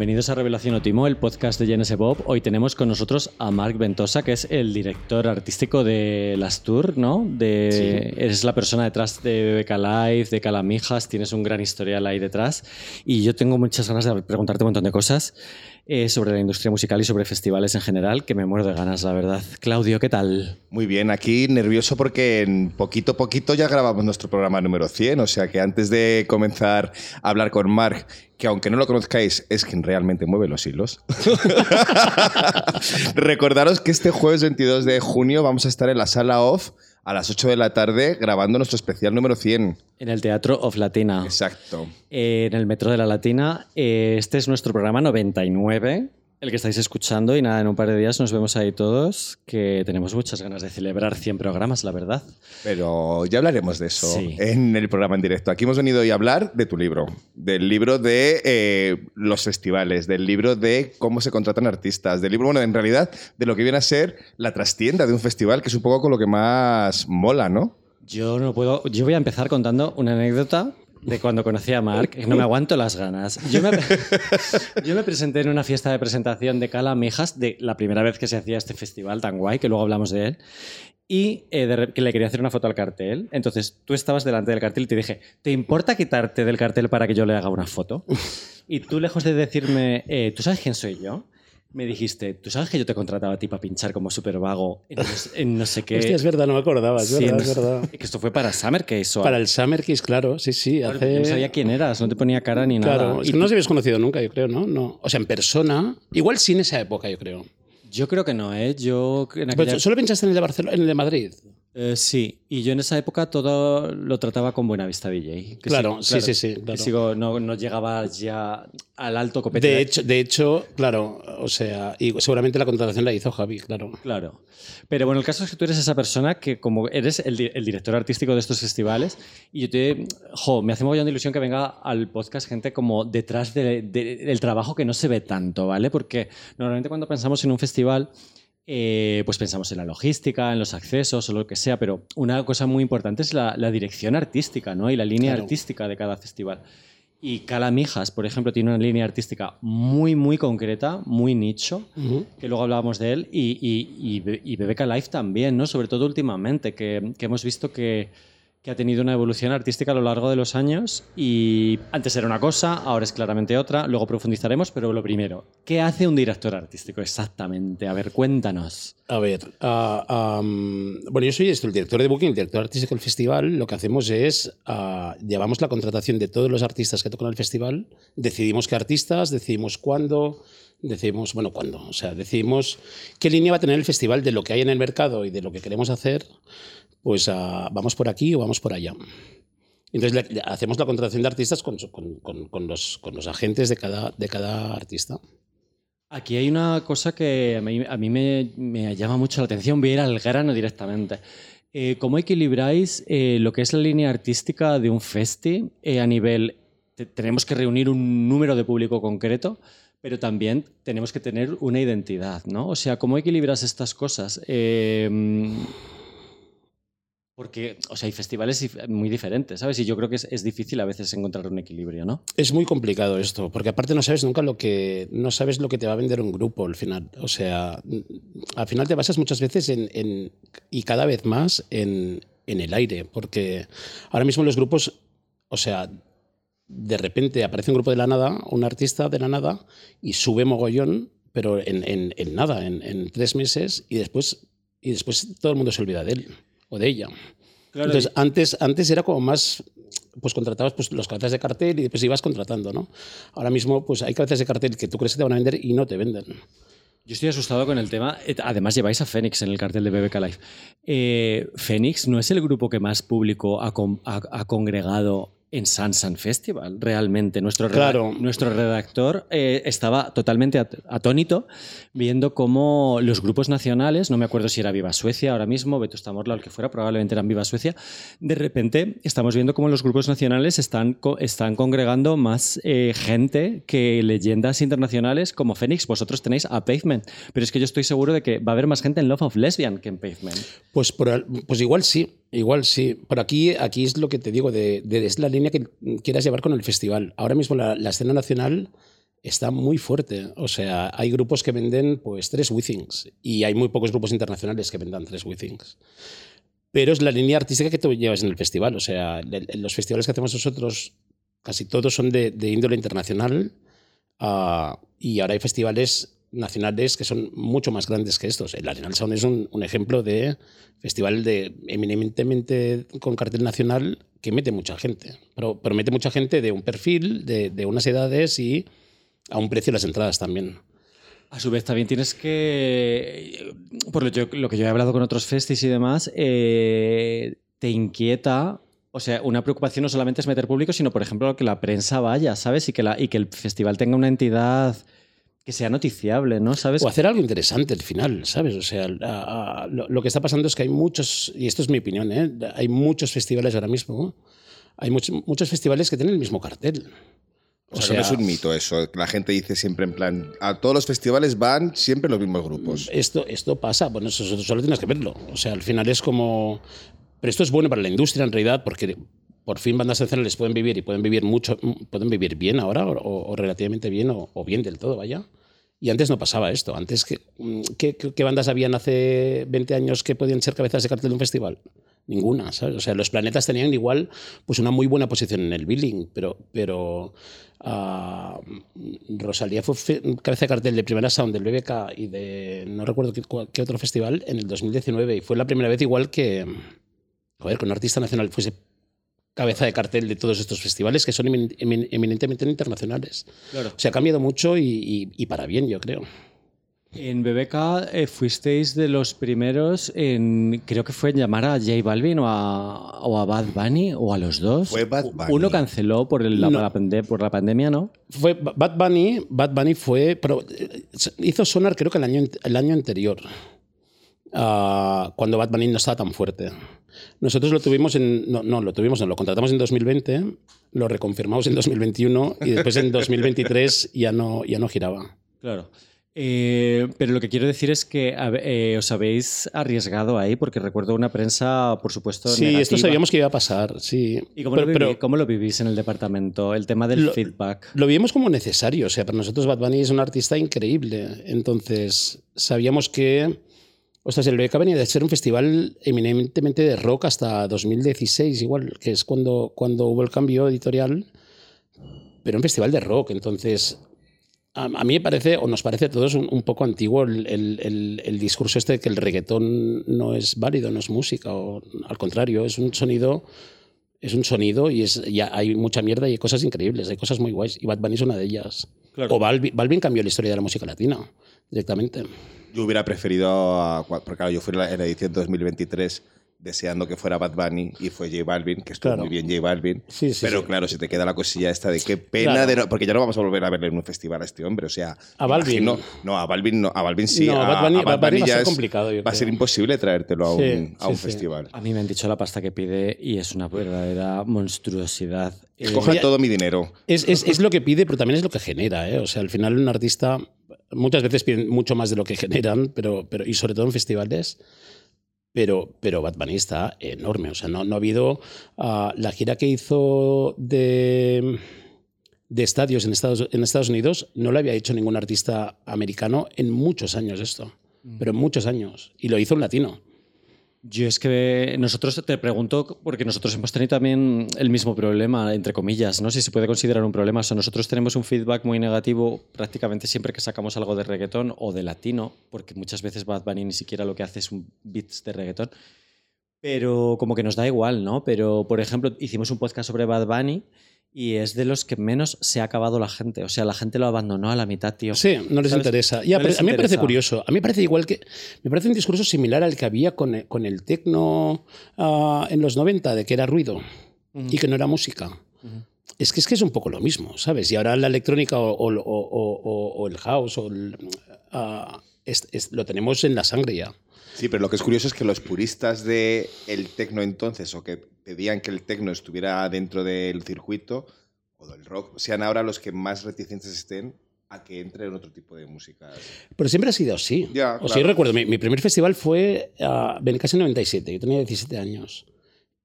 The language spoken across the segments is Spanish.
bienvenidos a Revelación Otimo, el podcast de GNS Bob. Hoy tenemos con nosotros a Marc Ventosa, que es el director artístico de Las Tour, ¿no? De, Eres la persona detrás de BBK Live, de Calamijas, tienes un gran historial ahí detrás. Y yo tengo muchas ganas de preguntarte un montón de cosas eh, sobre la industria musical y sobre festivales en general, que me muero de ganas, la verdad. Claudio, ¿qué tal? Muy bien, aquí nervioso porque en poquito a poquito ya grabamos nuestro programa número 100, o sea que antes de comenzar a hablar con Marc, que aunque no lo conozcáis, es quien realmente mueve los hilos. Recordaros que este jueves 22 de junio vamos a estar en la sala off a las 8 de la tarde grabando nuestro especial número 100. En el Teatro of Latina. Exacto. Eh, en el Metro de la Latina. Eh, este es nuestro programa 99 el que estáis escuchando y nada, en un par de días nos vemos ahí todos, que tenemos muchas ganas de celebrar 100 programas, la verdad. Pero ya hablaremos de eso en el programa en directo. Aquí hemos venido hoy a hablar de tu libro, del libro de eh, los festivales, del libro de cómo se contratan artistas, del libro, bueno, en realidad, de lo que viene a ser la trastienda de un festival, que es un poco con lo que más mola, ¿no? Yo no puedo. Yo voy a empezar contando una anécdota de cuando conocí a Mark, no me aguanto las ganas. Yo me, yo me, presenté en una fiesta de presentación de Cala Mejas, de la primera vez que se hacía este festival tan guay, que luego hablamos de él, y eh, que le quería hacer una foto al cartel. Entonces tú estabas delante del cartel y te dije, ¿te importa quitarte del cartel para que yo le haga una foto? Y tú, lejos de decirme, eh, ¿tú sabes quién soy yo? Me dijiste, ¿tú sabes que yo te contrataba a ti para pinchar como súper vago en, no sé qué? Hostia, es verdad, no me acordaba, es verdad, es verdad. Que esto fue para Summer Case. Para el Summer Case, claro, sí, sí. No sabía quién eras, no te ponía cara ni nada. Claro, y no nos habías conocido nunca, yo creo, ¿no? no. O sea, en persona, igual sí en esa época, yo creo. Yo creo que no, ¿eh? Yo... ¿Solo pinchaste en el de Barcelona, en el de Madrid? Eh, sí, y yo en esa época todo lo trataba con Buena Vista DJ. claro, sí, sí, sí, Sigo, no, no, llegaba ya al alto copete. De hecho, de hecho, claro, o sea, y seguramente la contratación la hizo Javi, claro. Claro. Pero bueno, el caso es que tú eres esa persona que como eres el, director artístico de estos festivales y yo te... Jo, me hace mogollón de ilusión que venga al podcast gente como detrás del trabajo que no se ve tanto, ¿vale? Porque normalmente cuando pensamos en un festival eh, pues pensamos en la logística, en los accesos o lo que sea, pero una cosa muy importante es la, dirección artística ¿no? y la línea artística de cada festival. Y Calamijas, por ejemplo, tiene una línea artística muy, muy concreta, muy nicho, que luego hablábamos de él, y, y, y, Life también, ¿no? sobre todo últimamente, que hemos visto que que ha tenido una evolución artística a lo largo de los años y antes era una cosa, ahora es claramente otra, luego profundizaremos, pero lo primero, ¿qué hace un director artístico exactamente? A ver, cuéntanos. A ver, ah, bueno, yo soy el director de Booking, el director artístico del festival. Lo que hacemos es, uh, llevamos la contratación de todos los artistas que tocan el festival, decidimos qué artistas, decidimos cuándo, decidimos, bueno, cuándo, o sea, decidimos qué línea va a tener el festival de lo que hay en el mercado y de lo que queremos hacer pues ah, vamos por aquí o vamos por allá. Entonces hacemos la contratación de artistas con, los, agentes de cada, de cada artista. Aquí hay una cosa que a mí, me, llama mucho la atención, voy a ir al grano directamente. Eh, ¿Cómo equilibráis eh, lo que es la línea artística de un festi eh, a nivel, tenemos que reunir un número de público concreto, pero también tenemos que tener una identidad, ¿no? O sea, ¿cómo equilibras estas cosas? Porque, o sea, hay festivales muy diferentes, ¿sabes? Y yo creo que es, difícil a veces encontrar un equilibrio, ¿no? Es muy complicado esto, porque aparte no sabes nunca lo que, no sabes lo que te va a vender un grupo al final. O sea, al final te basas muchas veces en, y cada vez más en, en el aire, porque ahora mismo los grupos, o sea, de repente aparece un grupo de la nada, un artista de la nada, y sube mogollón, pero en, en, en nada, en, tres meses, y después, y después todo el mundo se olvida de él o de ella. Entonces, antes, antes era como más, pues contratabas pues, los cabezas de cartel y después ibas contratando, ¿no? Ahora mismo, pues hay cabezas de cartel que tú crees que te van a vender y no te venden. Yo estoy asustado con el tema. Eh, además, lleváis a Fénix en el cartel de BBK Live. Eh, Fénix no es el grupo que más público ha, ha congregado en Sansan Festival, realmente. Nuestro, nuestro redactor eh, estaba totalmente atónito viendo cómo los grupos nacionales, no me acuerdo si era Viva Suecia ahora mismo, Beto Morla o el que fuera, probablemente eran Viva Suecia, de repente estamos viendo cómo los grupos nacionales están, están congregando más eh, gente que leyendas internacionales como Fénix. Vosotros tenéis a Pavement, pero es que yo estoy seguro de que va a haber más gente en Love of Lesbian que en Pavement. Pues, pues igual sí, Igual sí, por aquí, aquí es lo que te digo, de, es la línea que quieras llevar con el festival. Ahora mismo la, escena nacional está muy fuerte. O sea, hay grupos que venden pues tres Withings y hay muy pocos grupos internacionales que vendan tres Withings. Pero es la línea artística que tú llevas en el festival. O sea, los festivales que hacemos nosotros, casi todos son de, índole internacional. Ah, y ahora hay festivales nacionales que son mucho más grandes que estos. El Arenal Sound es un, ejemplo de festival de eminentemente con cartel nacional que mete mucha gente. Pero, pero mete mucha gente de un perfil, de, unas edades y a un precio las entradas también. A su vez, también tienes que, por lo, que yo he hablado con otros festis y demás, eh, te inquieta, o sea, una preocupación no solamente es meter público, sino, por ejemplo, que la prensa vaya, ¿sabes? Y que el festival tenga una entidad que sea noticiable, ¿no? ¿Sabes? O hacer algo interesante al final, ¿sabes? O sea, lo, que está pasando es que hay muchos, y esto es mi opinión, ¿eh? hay muchos festivales ahora mismo, hay muchos, muchos festivales que tienen el mismo cartel. O, sea, no es un mito eso. La gente dice siempre en plan, a todos los festivales van siempre los mismos grupos. Esto, esto pasa, bueno, eso solo tienes que verlo. O sea, al final es como... Pero esto es bueno para la industria en realidad porque por fin bandas nacionales pueden vivir y pueden vivir mucho, pueden vivir bien ahora o, relativamente bien o, o, bien del todo, vaya. Y antes no pasaba esto. Antes, ¿qué, qué, qué bandas habían hace 20 años que podían ser cabezas de cartel de un festival? Ninguna, ¿sabes? O sea, los planetas tenían igual pues una muy buena posición en el billing, pero, pero uh, Rosalía fue cabeza de cartel de primera sound del BBK y de no recuerdo qué, qué, otro festival en el 2019 y fue la primera vez igual que, joder, que un artista nacional fuese cabeza de cartel de todos estos festivales que son eminentemente internacionales. Claro. O sea, ha cambiado mucho y, y, y para bien, yo creo. En BBK eh, fuisteis de los primeros en, creo que fue en llamar a J Balvin o a, Bad Bunny o a los dos. Fue Bad Bunny. Uno canceló por, la, por la pandemia, ¿no? Fue Bad Bunny, Bad Bunny fue, pero eh, hizo sonar creo que el año, el año anterior, uh, cuando Bunny no estaba tan fuerte. Nosotros lo tuvimos en, no, no, lo tuvimos, no, lo contratamos en 2020, lo reconfirmamos en 2021 y después en 2023 ya no, ya no giraba. Claro. Eh, pero lo que quiero decir es que eh, os habéis arriesgado ahí, porque recuerdo una prensa, por supuesto. Sí, esto sabíamos que iba a pasar, sí. ¿Y cómo, lo, ¿cómo lo, vivís en el departamento? El tema del feedback. Lo vimos como necesario. O sea, para nosotros Bad Bunny es un artista increíble. Entonces, sabíamos que. O sea, el BK venía de ser un festival eminentemente de rock hasta 2016, igual, que es cuando, cuando hubo el cambio editorial. Pero un festival de rock. Entonces, a, mí me parece, o nos parece a todos, un, poco antiguo el, el, el, discurso este de que el reggaetón no es válido, no es música, o al contrario, es un sonido, es un sonido y es, ya hay mucha mierda y hay cosas increíbles, hay cosas muy guays, y Bad Bunny es una de ellas. O Balvin, Balvin, cambió la historia de la música latina, directamente. Yo hubiera preferido, a, porque claro, yo fui en la edición 2023 deseando que fuera Bad Bunny y fue J Balvin, que estuvo muy bien J Balvin. pero claro, si te queda la cosilla esta de qué pena de no, porque ya no vamos a volver a verle en un festival a este hombre, o sea, a Balvin. no, a Balvin no, a Balvin sí, a, Bad Bunny, a Bad Bunny, ya va a ser complicado, va a ser imposible traértelo a un, a un festival. A mí me han dicho la pasta que pide y es una verdadera monstruosidad. Coja eh, todo mi dinero. Es, es, es, lo que pide, pero también es lo que genera, ¿eh? o sea, al final un artista muchas veces piden mucho más de lo que generan, pero, pero y sobre todo en festivales pero, pero Bad Bunny está enorme. O sea, no, no ha habido ah, la gira que hizo de, de estadios en Estados, en Estados Unidos, no lo había hecho ningún artista americano en muchos años esto, mm. pero en muchos años. Y lo hizo un latino. Yo es que nosotros te pregunto, porque nosotros hemos tenido también el mismo problema, entre comillas, no si se puede considerar un problema. O sea, nosotros tenemos un feedback muy negativo prácticamente siempre que sacamos algo de reggaetón o de latino, porque muchas veces Bad Bunny ni siquiera lo que hace es un beats de reggaetón. Pero como que nos da igual, ¿no? Pero, por ejemplo, hicimos un podcast sobre Bad Bunny y es de los que menos se ha acabado la gente. O sea, la gente lo abandonó a la mitad, tío. Sí, no les interesa. a mí me parece curioso. A mí me parece igual que. Me parece un discurso similar al que había con, el, con el tecno ah, en los 90, de que era ruido y que no era música. Es que, es que es un poco lo mismo, ¿sabes? Y ahora la electrónica o, el house o ah, lo tenemos en la sangre ya. Sí, pero lo que es curioso es que los puristas del el tecno entonces, o que pedían que el tecno estuviera dentro del circuito, o del rock, sean ahora los que más reticentes estén a que entre en otro tipo de música. Pero siempre ha sido así. Ya, o sea, yo recuerdo, mi, primer festival fue uh, Benicasa en 97, yo tenía 17 años.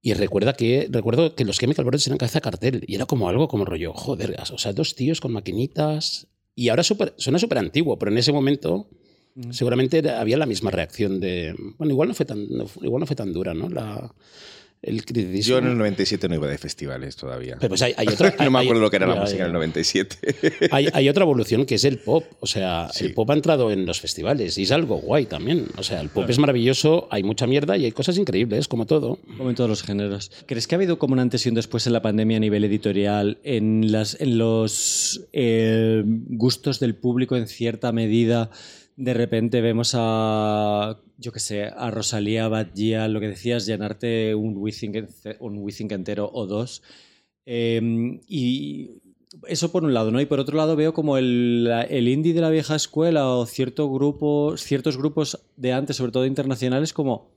Y recuerda que, recuerdo que los Chemical Brothers eran cabeza cartel y era como algo como rollo, joder, o sea, dos tíos con maquinitas y ahora suena súper antiguo, pero en ese momento seguramente había la misma reacción de, bueno, igual no fue tan, igual no fue tan dura, ¿no? La, el Yo en el 97 no iba de festivales todavía. Pero pues hay, otra, no me acuerdo lo que era la música en el 97. hay, otra evolución que es el pop. O sea, el pop ha entrado en los festivales y es algo guay también. O sea, el pop es maravilloso, hay mucha mierda y hay cosas increíbles, como todo. Como en todos los géneros. ¿Crees que ha habido como un antes y un después en la pandemia a nivel editorial en, las, en los eh, gustos del público en cierta medida? De repente vemos a, yo qué sé, a Rosalía Badgia, lo que decías, llenarte un WeThink, un entero o dos. Em, y eso por un lado, ¿no? Y por otro lado veo como el, el indie de la vieja escuela o cierto grupo, ciertos grupos de antes, sobre todo internacionales, como,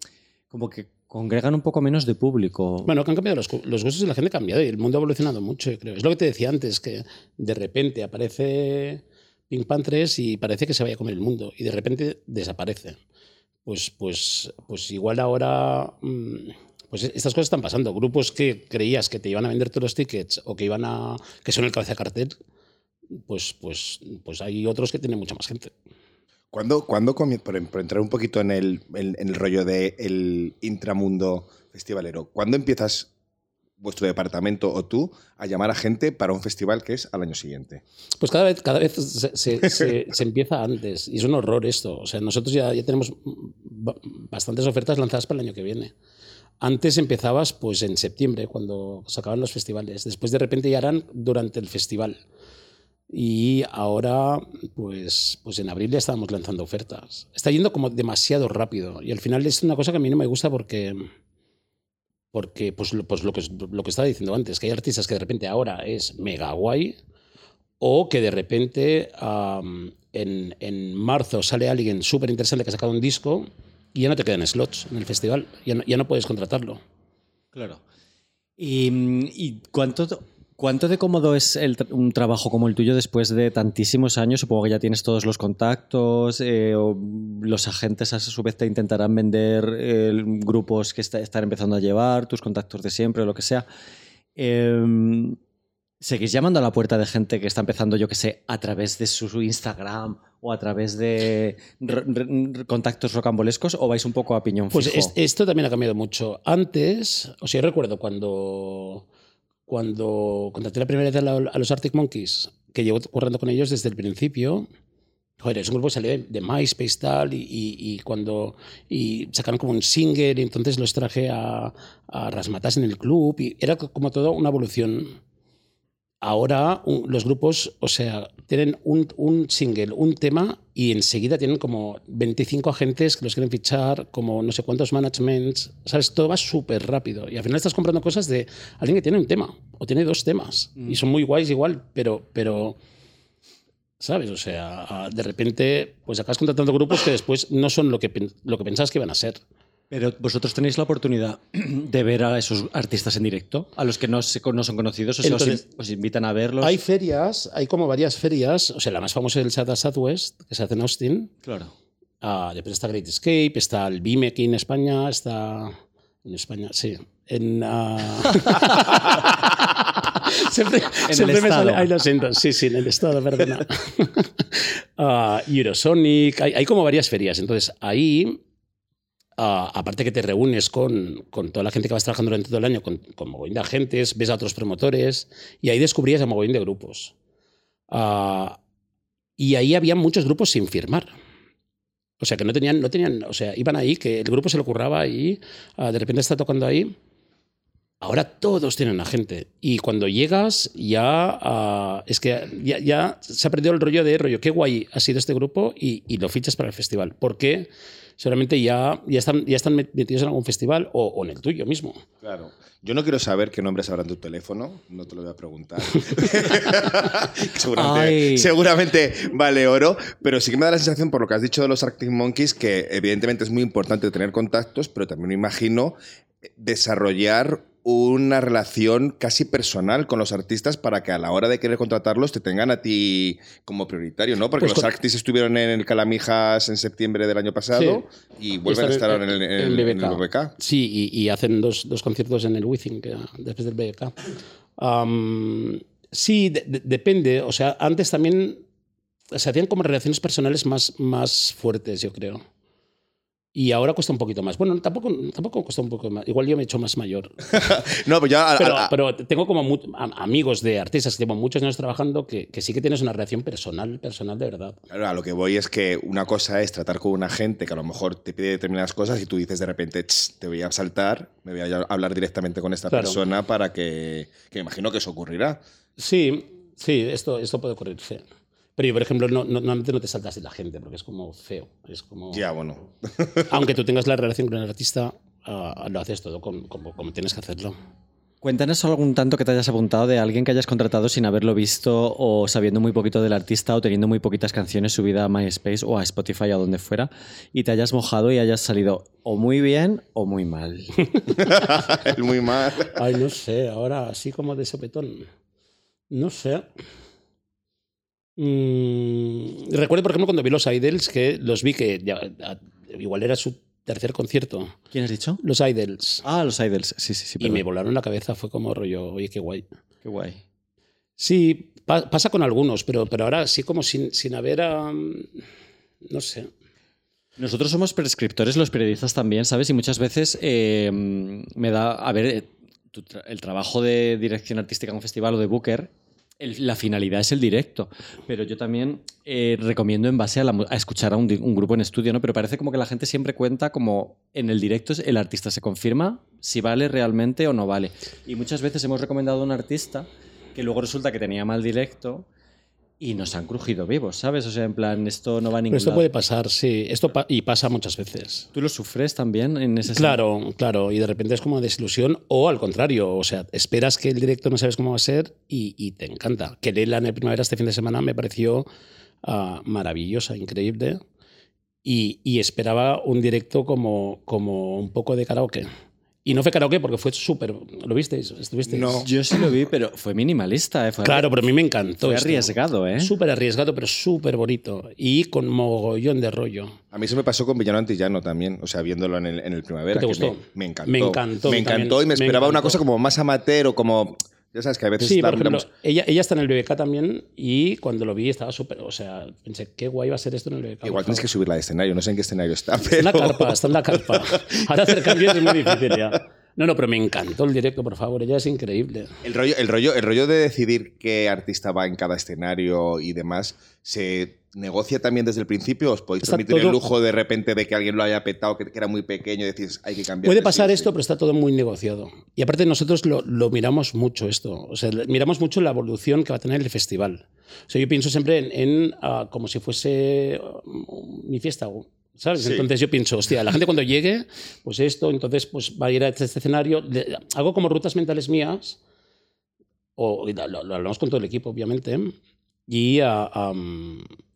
como que congregan un poco menos de público. Bueno, que han cambiado los, los gustos de la gente, ha cambiado y el mundo ha evolucionado mucho, creo. Es lo que te decía antes, que de repente aparece Pink Pan 3 y parece que se vaya a comer el mundo y de repente desaparece. Pues, pues, pues igual ahora mm, pues estas cosas están pasando. Grupos que creías que te iban a vender todos los tickets o que iban a que son el cabeza cartel, pues, pues, pues hay otros que tienen mucha más gente. ¿Cuándo, cuando por, entrar un poquito en el, en, el rollo del intramundo festivalero, ¿cuándo empiezas vuestro departamento o tú a llamar a gente para un festival que es al año siguiente? Pues cada vez, cada vez se, empieza antes y es un horror esto. O sea, nosotros ya, ya tenemos bastantes ofertas lanzadas para el año que viene. Antes empezabas pues en septiembre, cuando se acaban los festivales. Después de repente ya harán durante el festival. Y ahora, pues, pues en abril ya estábamos lanzando ofertas. Está yendo como demasiado rápido. Y al final es una cosa que a mí no me gusta porque porque, pues, pues lo, que, lo que estaba diciendo antes, que hay artistas que de repente ahora es mega guay, o que de repente en, en, marzo sale alguien súper interesante que ha sacado un disco y ya no te quedan slots en el festival, ya no, ya no puedes contratarlo. Claro. ¿Y, y cuánto ¿Cuánto de cómodo es un trabajo como el tuyo después de tantísimos años? Supongo que ya tienes todos los contactos, eh, o los agentes a su vez te intentarán vender eh, grupos que están empezando a llevar, tus contactos de siempre o lo que sea. Em, ¿Seguís llamando a la puerta de gente que está empezando, yo que sé, a través de su Instagram o a través de contactos rocambolescos o vais un poco a piñón pues fijo? Pues esto también ha cambiado mucho. Antes, o sea, yo recuerdo cuando cuando contraté la primera vez a, los Arctic Monkeys, que llevo corriendo con ellos desde el principio, joder, es un grupo que salió de, MySpace tal, y, y, cuando y sacaron como un single, y entonces los traje a, a Rasmatas en el club, y era como todo una evolución ahora los grupos, o sea, tienen un, single, un tema y enseguida tienen como 25 agentes que los quieren fichar, como no sé cuántos managements, ¿sabes? Todo va súper rápido y al final estás comprando cosas de alguien que tiene un tema o tiene dos temas y mm. son muy guays igual, pero... pero ¿Sabes? O sea, de repente, pues acabas contratando grupos que después no son lo que, lo que pensabas que iban a ser. Pero vosotros tenéis la oportunidad de ver a esos artistas en directo, a los que no, no son conocidos, o sea, os, invitan a verlos. Hay ferias, hay como varias ferias, o sea, la más famosa es el South Southwest, que se hace en Austin. Claro. Uh, después está Great Escape, está el BIME aquí en España, está. En España, sí. En. Uh... siempre, en siempre el me estado. sale. Ahí lo siento, sí, sí, en el estado, perdona. uh, Eurosonic, hay, hay como varias ferias. Entonces, ahí aparte que te reúnes con, con, toda la gente que vas trabajando durante todo el año, con, con mogollón de agentes, ves a otros promotores, y ahí descubrías a mogollón de grupos. Ah, y ahí había muchos grupos sin firmar. O sea, que no tenían, no tenían, o sea, iban ahí, que el grupo se lo curraba y ah, de repente está tocando ahí. Ahora todos tienen agente. Y cuando llegas, ya ah, es que ya, se ha perdido el rollo de rollo. Qué guay ha sido este grupo y, y lo fichas para el festival. ¿Por qué? Seguramente ya, ya, están, ya están metidos en algún festival o, en el tuyo mismo. Claro. Yo no quiero saber qué nombres habrá en tu teléfono, no te lo voy a preguntar. seguramente, seguramente, vale oro, pero sí que me da la sensación, por lo que has dicho de los Arctic Monkeys, que evidentemente es muy importante tener contactos, pero también me imagino desarrollar una relación casi personal con los artistas para que a la hora de querer contratarlos te tengan a ti como prioritario, ¿no? Porque pues los artistas estuvieron en el Calamijas en septiembre del año pasado y vuelven a estar en, el, BBK. Sí, y, hacen dos, dos, conciertos en el Wizzing después del BBK. sí, depende. O sea, antes también se hacían como relaciones personales más, más fuertes, yo creo. Y ahora cuesta un poquito más. Bueno, tampoco, tampoco cuesta un poco más. Igual yo me he hecho más mayor. no, pues ya, pero, pero, tengo como amigos de artistas que llevo muchos años trabajando que, que, sí que tienes una relación personal, personal de verdad. Claro, a lo que voy es que una cosa es tratar con una gente que a lo mejor te pide determinadas cosas y tú dices de repente, te voy a saltar, me voy a hablar directamente con esta persona para que, que me imagino que eso ocurrirá. Sí, sí, esto, esto puede ocurrir, sí. Pero yo, por ejemplo, no, normalmente no te saltas de la gente porque es como feo. Es como... Ya, bueno. Aunque tú tengas la relación con el artista, ah, lo haces todo como, como, tienes que hacerlo. Cuéntanos algún tanto que te hayas apuntado de alguien que hayas contratado sin haberlo visto o sabiendo muy poquito del artista o teniendo muy poquitas canciones subida a MySpace o a Spotify o donde fuera y te hayas mojado y hayas salido o muy bien o muy mal. muy mal. Ay, no sé, ahora así como de sopetón. No sé. Mm, recuerdo, por ejemplo, cuando vi los Idols, que los vi que igual era su tercer concierto. ¿Quién has dicho? Los Idols. Ah, los Idols, sí, sí, sí. Y me volaron la cabeza, fue como rollo, oye, qué guay. Qué guay. Sí, pasa con algunos, pero, pero ahora sí como sin, sin haber... no sé. Nosotros somos prescriptores, los periodistas también, ¿sabes? Y muchas veces eh, me da, a ver, eh, el trabajo de dirección artística en un festival o de Booker la finalidad es el directo, pero yo también eh, recomiendo en base a, escuchar a un, grupo en estudio, ¿no? Pero parece como que la gente siempre cuenta como en el directo el artista se confirma si vale realmente o no vale. Y muchas veces hemos recomendado a un artista que luego resulta que tenía mal directo y nos han crujido vivos, ¿sabes? O sea, en plan, esto no va a ningún Esto puede pasar, sí. Esto y pasa muchas veces. ¿Tú lo sufres también en ese Claro, claro. Y de repente es como desilusión o al contrario. O sea, esperas que el directo no sabes cómo va a ser y, te encanta. Que Leila en el primavera este fin de semana me pareció ah, maravillosa, increíble. Y, y, esperaba un directo como, como un poco de karaoke. Y no fue karaoke porque fue súper. ¿Lo visteis? ¿Estuvisteis? No, yo sí lo vi, pero fue minimalista. ¿eh? claro, pero a mí me encantó. Fue arriesgado, ¿eh? Súper arriesgado, pero súper bonito. Y con mogollón de rollo. A mí eso me pasó con Villano Antillano también, o sea, viéndolo en el, en el Primavera. ¿Te gustó? Me, encantó. Me encantó. Me encantó y me esperaba una cosa como más amateur o como ya sabes que a veces. Sí, por ejemplo, ella, ella está en el BBK también y cuando lo vi estaba súper. O sea, pensé, qué guay va a ser esto en el BBK. Igual tienes que subirla de escenario, no sé en qué escenario está. Pero... Está en la carpa, está en la carpa. Ahora hacer cambios es muy difícil ya. No, no, pero me encantó el directo, por favor, ella es increíble. El rollo, el rollo, el rollo de decidir qué artista va en cada escenario y demás, ¿se negocia también desde el principio? ¿Os podéis permitir el lujo de repente de que alguien lo haya petado, que, era muy pequeño y decís, hay que cambiar? Puede pasar esto, pero está todo muy negociado. Y aparte nosotros lo, miramos mucho esto, o sea, miramos mucho la evolución que va a tener el festival. O sea, yo pienso siempre en, ah, como si fuese uh, mi fiesta ¿Sabes? Entonces yo pienso, hostia, la gente cuando llegue, pues esto, entonces pues va a ir a este, escenario. Hago como rutas mentales mías, o lo, hablamos con todo el equipo, obviamente, y ah,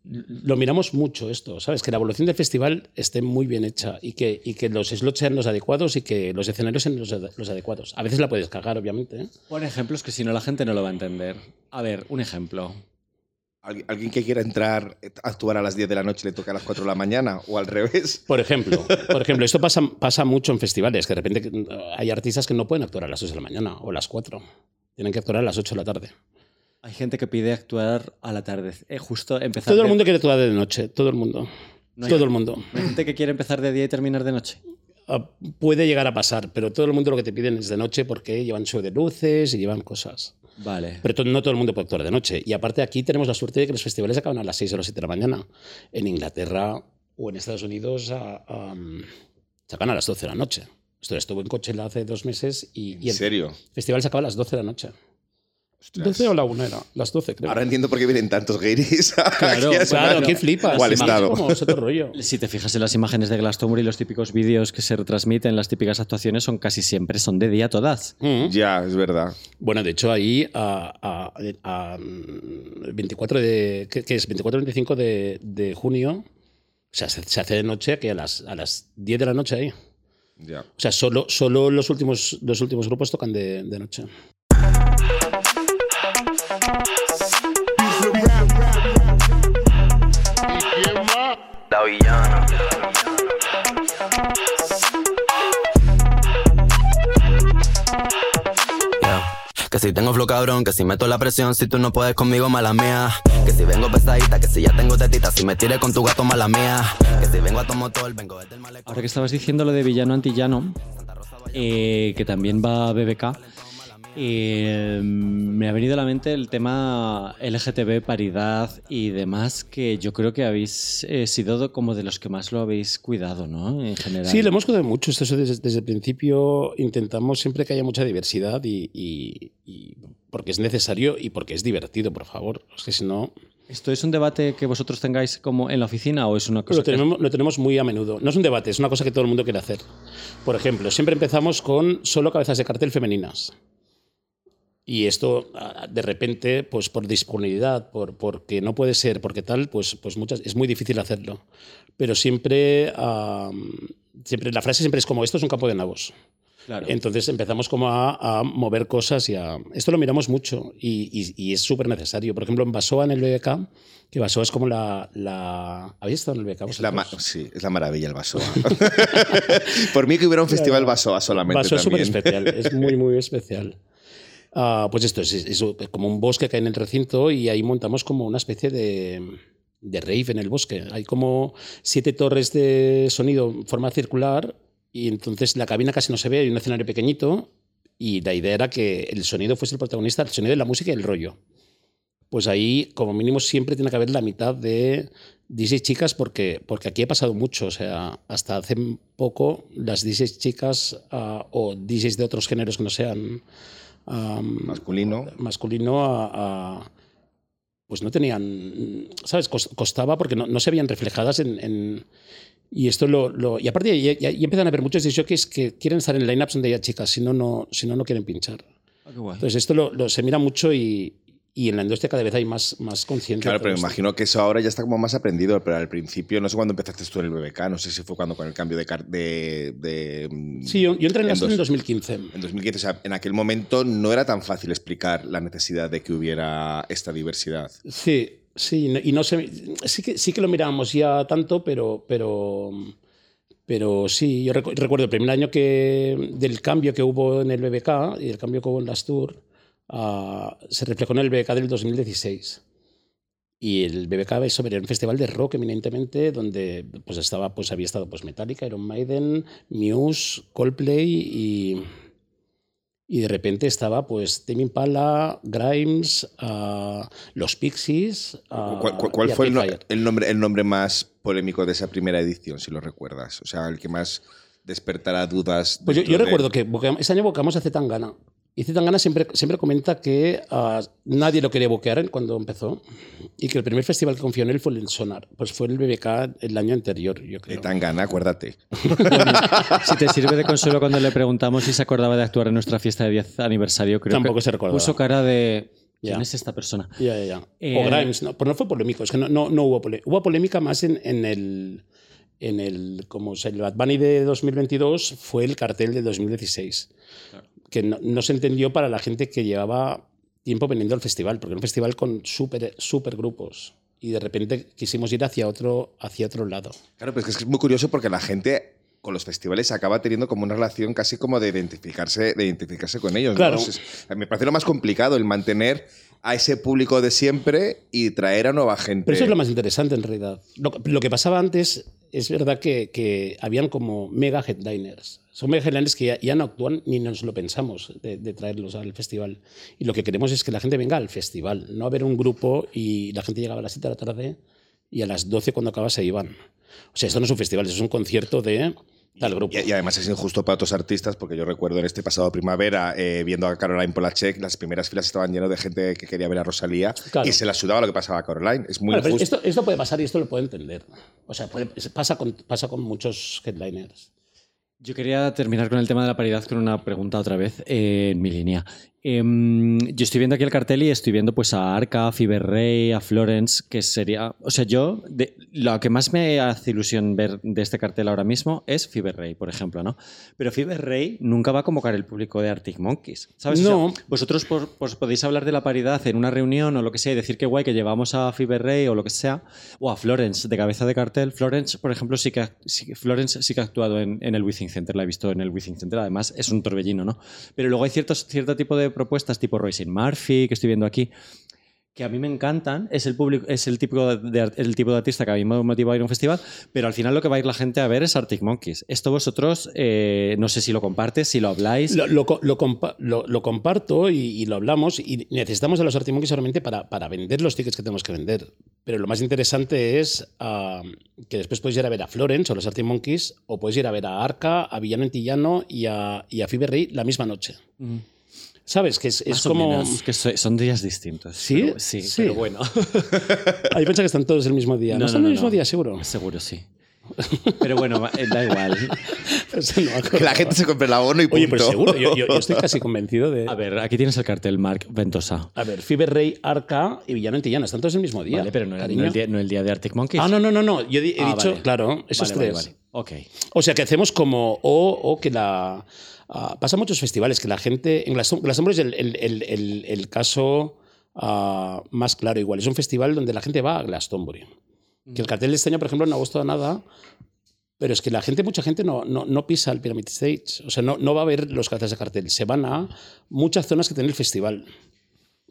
lo miramos mucho esto, ¿sabes? Que la evolución del festival esté muy bien hecha y que, y que los slots sean los adecuados y que los escenarios sean los, los adecuados. A veces la puedes cagar, obviamente. ¿eh? Pon ejemplos que si no la gente no lo va a entender. A ver, un ejemplo. ¿Alguien que quiera entrar a actuar a las 10 de la noche le toca a las 4 de la mañana o al revés? Por ejemplo, por ejemplo esto pasa, pasa mucho en festivales, que de repente hay artistas que no pueden actuar a las 2 de la mañana o a las 4. Tienen que actuar a las 8 de la tarde. Hay gente que pide actuar a la tarde. Eh, justo empezar Todo el mundo quiere actuar de noche, todo el mundo. todo el mundo. ¿Hay gente que quiere empezar de día y terminar de noche? Ah, puede llegar a pasar, pero todo el mundo lo que te piden es de noche porque llevan show de luces y llevan cosas. Vale. Pero no todo el mundo puede actuar de noche. Y aparte aquí tenemos la suerte de que los festivales acaban a las 6 o las 7 de la mañana. En Inglaterra o en Estados Unidos a, se acaban a las 12 de la noche. Esto estuvo en coche hace dos meses y, ¿En el festival se acaba a las 12 de la noche. 12 o la 1 era, las 12 creo. Ahora entiendo por qué vienen tantos gairis. Claro, claro, qué flipas. ¿Cuál estado? rollo. Si te fijas en las imágenes de Glastonbury, los típicos vídeos que se retransmiten, las típicas actuaciones son casi siempre son de día todas. Mm. Ya, es verdad. Bueno, de hecho ahí a, 24 de ¿qué, es? 24 25 de, de junio, o sea, se, hace de noche que a las, a las 10 de la noche ahí. Ya. O sea, solo, solo los, últimos, los últimos grupos tocan de, de noche. La villana. Que si tengo flow cabrón, que si meto la presión, si tú no puedes conmigo, mala mía. Que si vengo pesadita, que si ya tengo tetita, si me tire con tu gato, mala mía. Que si vengo a tu motor, vengo desde el malecón. Ahora que estabas diciendo lo de villano antillano, eh, que también va a BBK. Eh, me ha venido a la mente el tema LGTB, paridad y demás, que yo creo que habéis eh, sido como de los que más lo habéis cuidado, ¿no? En general. Sí, lo hemos cuidado mucho. Esto desde, el principio intentamos siempre que haya mucha diversidad y, porque es necesario y porque es divertido, por favor. Es que si no... ¿Esto es un debate que vosotros tengáis como en la oficina o es una cosa lo tenemos, lo tenemos muy a menudo. No es un debate, es una cosa que todo el mundo quiere hacer. Por ejemplo, siempre empezamos con solo cabezas de cartel femeninas. Y esto, ah, de repente, pues por disponibilidad, por, porque no puede ser, porque tal, pues, pues muchas, es muy difícil hacerlo. Pero siempre, siempre, la frase siempre es como, esto es un campo de nabos. Claro. Entonces empezamos como a, mover cosas y a... Esto lo miramos mucho y, y, es súper necesario. Por ejemplo, en Basoa, en el BBK, que Basoa es como la... la... ¿Habéis estado en el BBK? Es la sí, es la maravilla el Basoa. Por mí que hubiera un festival Basoa solamente Basoa es súper especial, es muy, muy especial. Ah, pues esto es, como un bosque que hay en el recinto y ahí montamos como una especie de, de rave en el bosque. Hay como siete torres de sonido en forma circular y entonces la cabina casi no se ve, hay un escenario pequeñito y la idea era que el sonido fuese el protagonista, el sonido de la música y el rollo. Pues ahí, como mínimo, siempre tiene que haber la mitad de DJs chicas porque, porque aquí ha pasado mucho. O sea, hasta hace poco las DJs chicas ah, o DJs de otros géneros que no sean masculino, masculino a, pues no tenían, ¿sabes? Costaba porque no, se veían reflejadas en, y esto lo, y aparte y, empiezan a haber muchos jockeys que quieren estar en lineups donde haya chicas, si no no si no no quieren pinchar. Ah, Entonces esto lo, se mira mucho y, y en la industria cada vez hay más, más conciencia. Claro, pero me imagino que eso ahora ya está como más aprendido, pero al principio, no sé cuándo empezaste tú en el BBK, no sé si fue cuando con el cambio de... de, de mm, sí, yo, entré en, en, en 2015. En 2015, o sea, en aquel momento no era tan fácil explicar la necesidad de que hubiera esta diversidad. Sí, sí, y no sé, sí que, sí que lo mirábamos ya tanto, pero... pero pero sí, yo recuerdo el primer año que, del cambio que hubo en el BBK y el cambio que hubo en las Tour, Ah, se reflejó en el BBK del 2016. Y el BBK eso era un festival de rock eminentemente donde pues estaba pues había estado pues Metallica, Iron Maiden, Muse, Coldplay y y de repente estaba pues Tame Impala, Grimes, uh, los Pixies. Uh, ¿Cuál, fue el, nombre, el nombre más polémico de esa primera edición, si lo recuerdas? O sea, el que más despertará dudas. Pues yo, recuerdo que ese año evocamos a Zetangana. Y Zetangana siempre, siempre comenta que ah, nadie lo quería boquear cuando empezó y que el primer festival que confió en él fue el Sonar. Pues fue el BBK el año anterior, yo creo. Zetangana, acuérdate. si te sirve de consuelo cuando le preguntamos si se acordaba de actuar en nuestra fiesta de 10 aniversario, creo Tampoco que se recordaba. puso cara de... ¿Quién es esta persona? Ya, ya, ya. Eh, o Grimes, no, pero no fue polémico, es que no, no, no hubo polémica. Hubo polémica más en, en el en el como el Bad Bunny de 2022 fue el cartel de 2016. Claro que no, se entendió para la gente que llevaba tiempo veniendo al festival, porque era un festival con súper super grupos y de repente quisimos ir hacia otro, hacia otro lado. Claro, pues es que es muy curioso porque la gente con los festivales acaba teniendo como una relación casi como de identificarse, de identificarse con ellos. Claro. me parece lo más complicado el mantener a ese público de siempre y traer a nueva gente. Pero eso es lo más interesante en realidad. Lo, que pasaba antes es verdad que, que habían como mega headliners son headliners que ya, no actúan ni nos lo pensamos de, traerlos al festival. Y lo que queremos es que la gente venga al festival, no a ver un grupo y la gente llegaba a las 7 de la tarde y a las 12 cuando acaba se iban. O sea, esto no es un festival, es un concierto de tal grupo. Y, además es injusto para otros artistas, porque yo recuerdo en este pasado primavera, eh, viendo a Caroline Polachek, las primeras filas estaban llenas de gente que quería ver a Rosalía y se la sudaba lo que pasaba a Caroline. Es muy injusto. Esto, esto, puede pasar y esto lo puedo entender. O sea, pasa, con, pasa con muchos headliners. Yo quería terminar con el tema de la paridad con una pregunta otra vez eh, en mi línea. Em, yo estoy viendo aquí el cartel y estoy viendo pues a Arca, a Fiberrey, a Florence, que sería... O sea, yo lo que más me hace ilusión ver de este cartel ahora mismo es Fiberrey, por ejemplo, ¿no? Pero Fiberrey nunca va a convocar el público de Arctic Monkeys, ¿sabes? No. vosotros pues, podéis hablar de la paridad en una reunión o lo que sea y decir que guay que llevamos a Fiberrey o lo que sea, o a Florence de cabeza de cartel. Florence, por ejemplo, sí que, Florence sí que ha actuado en, el Withing Center, la he visto en el Withing Center, además es un torbellino, ¿no? Pero luego hay ciertos, cierto tipo de propuestas tipo Royce Murphy, que estoy viendo aquí, que a mí me encantan, es el, público, es el, tipo de, el tipo de artista que a mí me motiva a ir a un festival, pero al final lo que va a ir la gente a ver es Arctic Monkeys. Esto vosotros, eh, no sé si lo compartes, si lo habláis. Lo, lo, lo, comparto y, lo hablamos y necesitamos a los Arctic Monkeys solamente para, para, vender los tickets que tenemos que vender. Pero lo más interesante es ah, que después puedes ir a ver a Florence o los Arctic Monkeys o puedes ir a ver a Arca, a Villano Antillano y a, y a la misma noche. ¿Sabes? Que es, como. que son días distintos. ¿Sí? sí, sí, pero bueno. Ahí piensa que están todos el mismo día. ¿No, están el mismo día, seguro? Seguro, sí. Pero bueno, eh, da igual. que la gente se compre el abono y punto. Oye, pero seguro, yo, yo, estoy casi convencido de... A ver, aquí tienes el cartel, Marc Ventosa. A ver, Fiber Rey, Arca y Villano Antillana, están todos el mismo día. Vale, pero no, el, día, no el día de Arctic Monkeys. Ah, no, no, no, no. yo he, ah, dicho, claro, esos tres. Vale, ok. O sea, que hacemos como, o, o que la... Uh, pasa muchos festivales que la gente. En Glastonbury es el, el, el, el caso uh, más claro, igual. Es un festival donde la gente va a Glastonbury. Que el cartel de este año, por ejemplo, no ha gustado nada. Pero es que la gente, mucha gente no, no, no pisa el Pyramid Stage. O sea, no, no va a ver los carteles de cartel. Se van a muchas zonas que tiene el festival.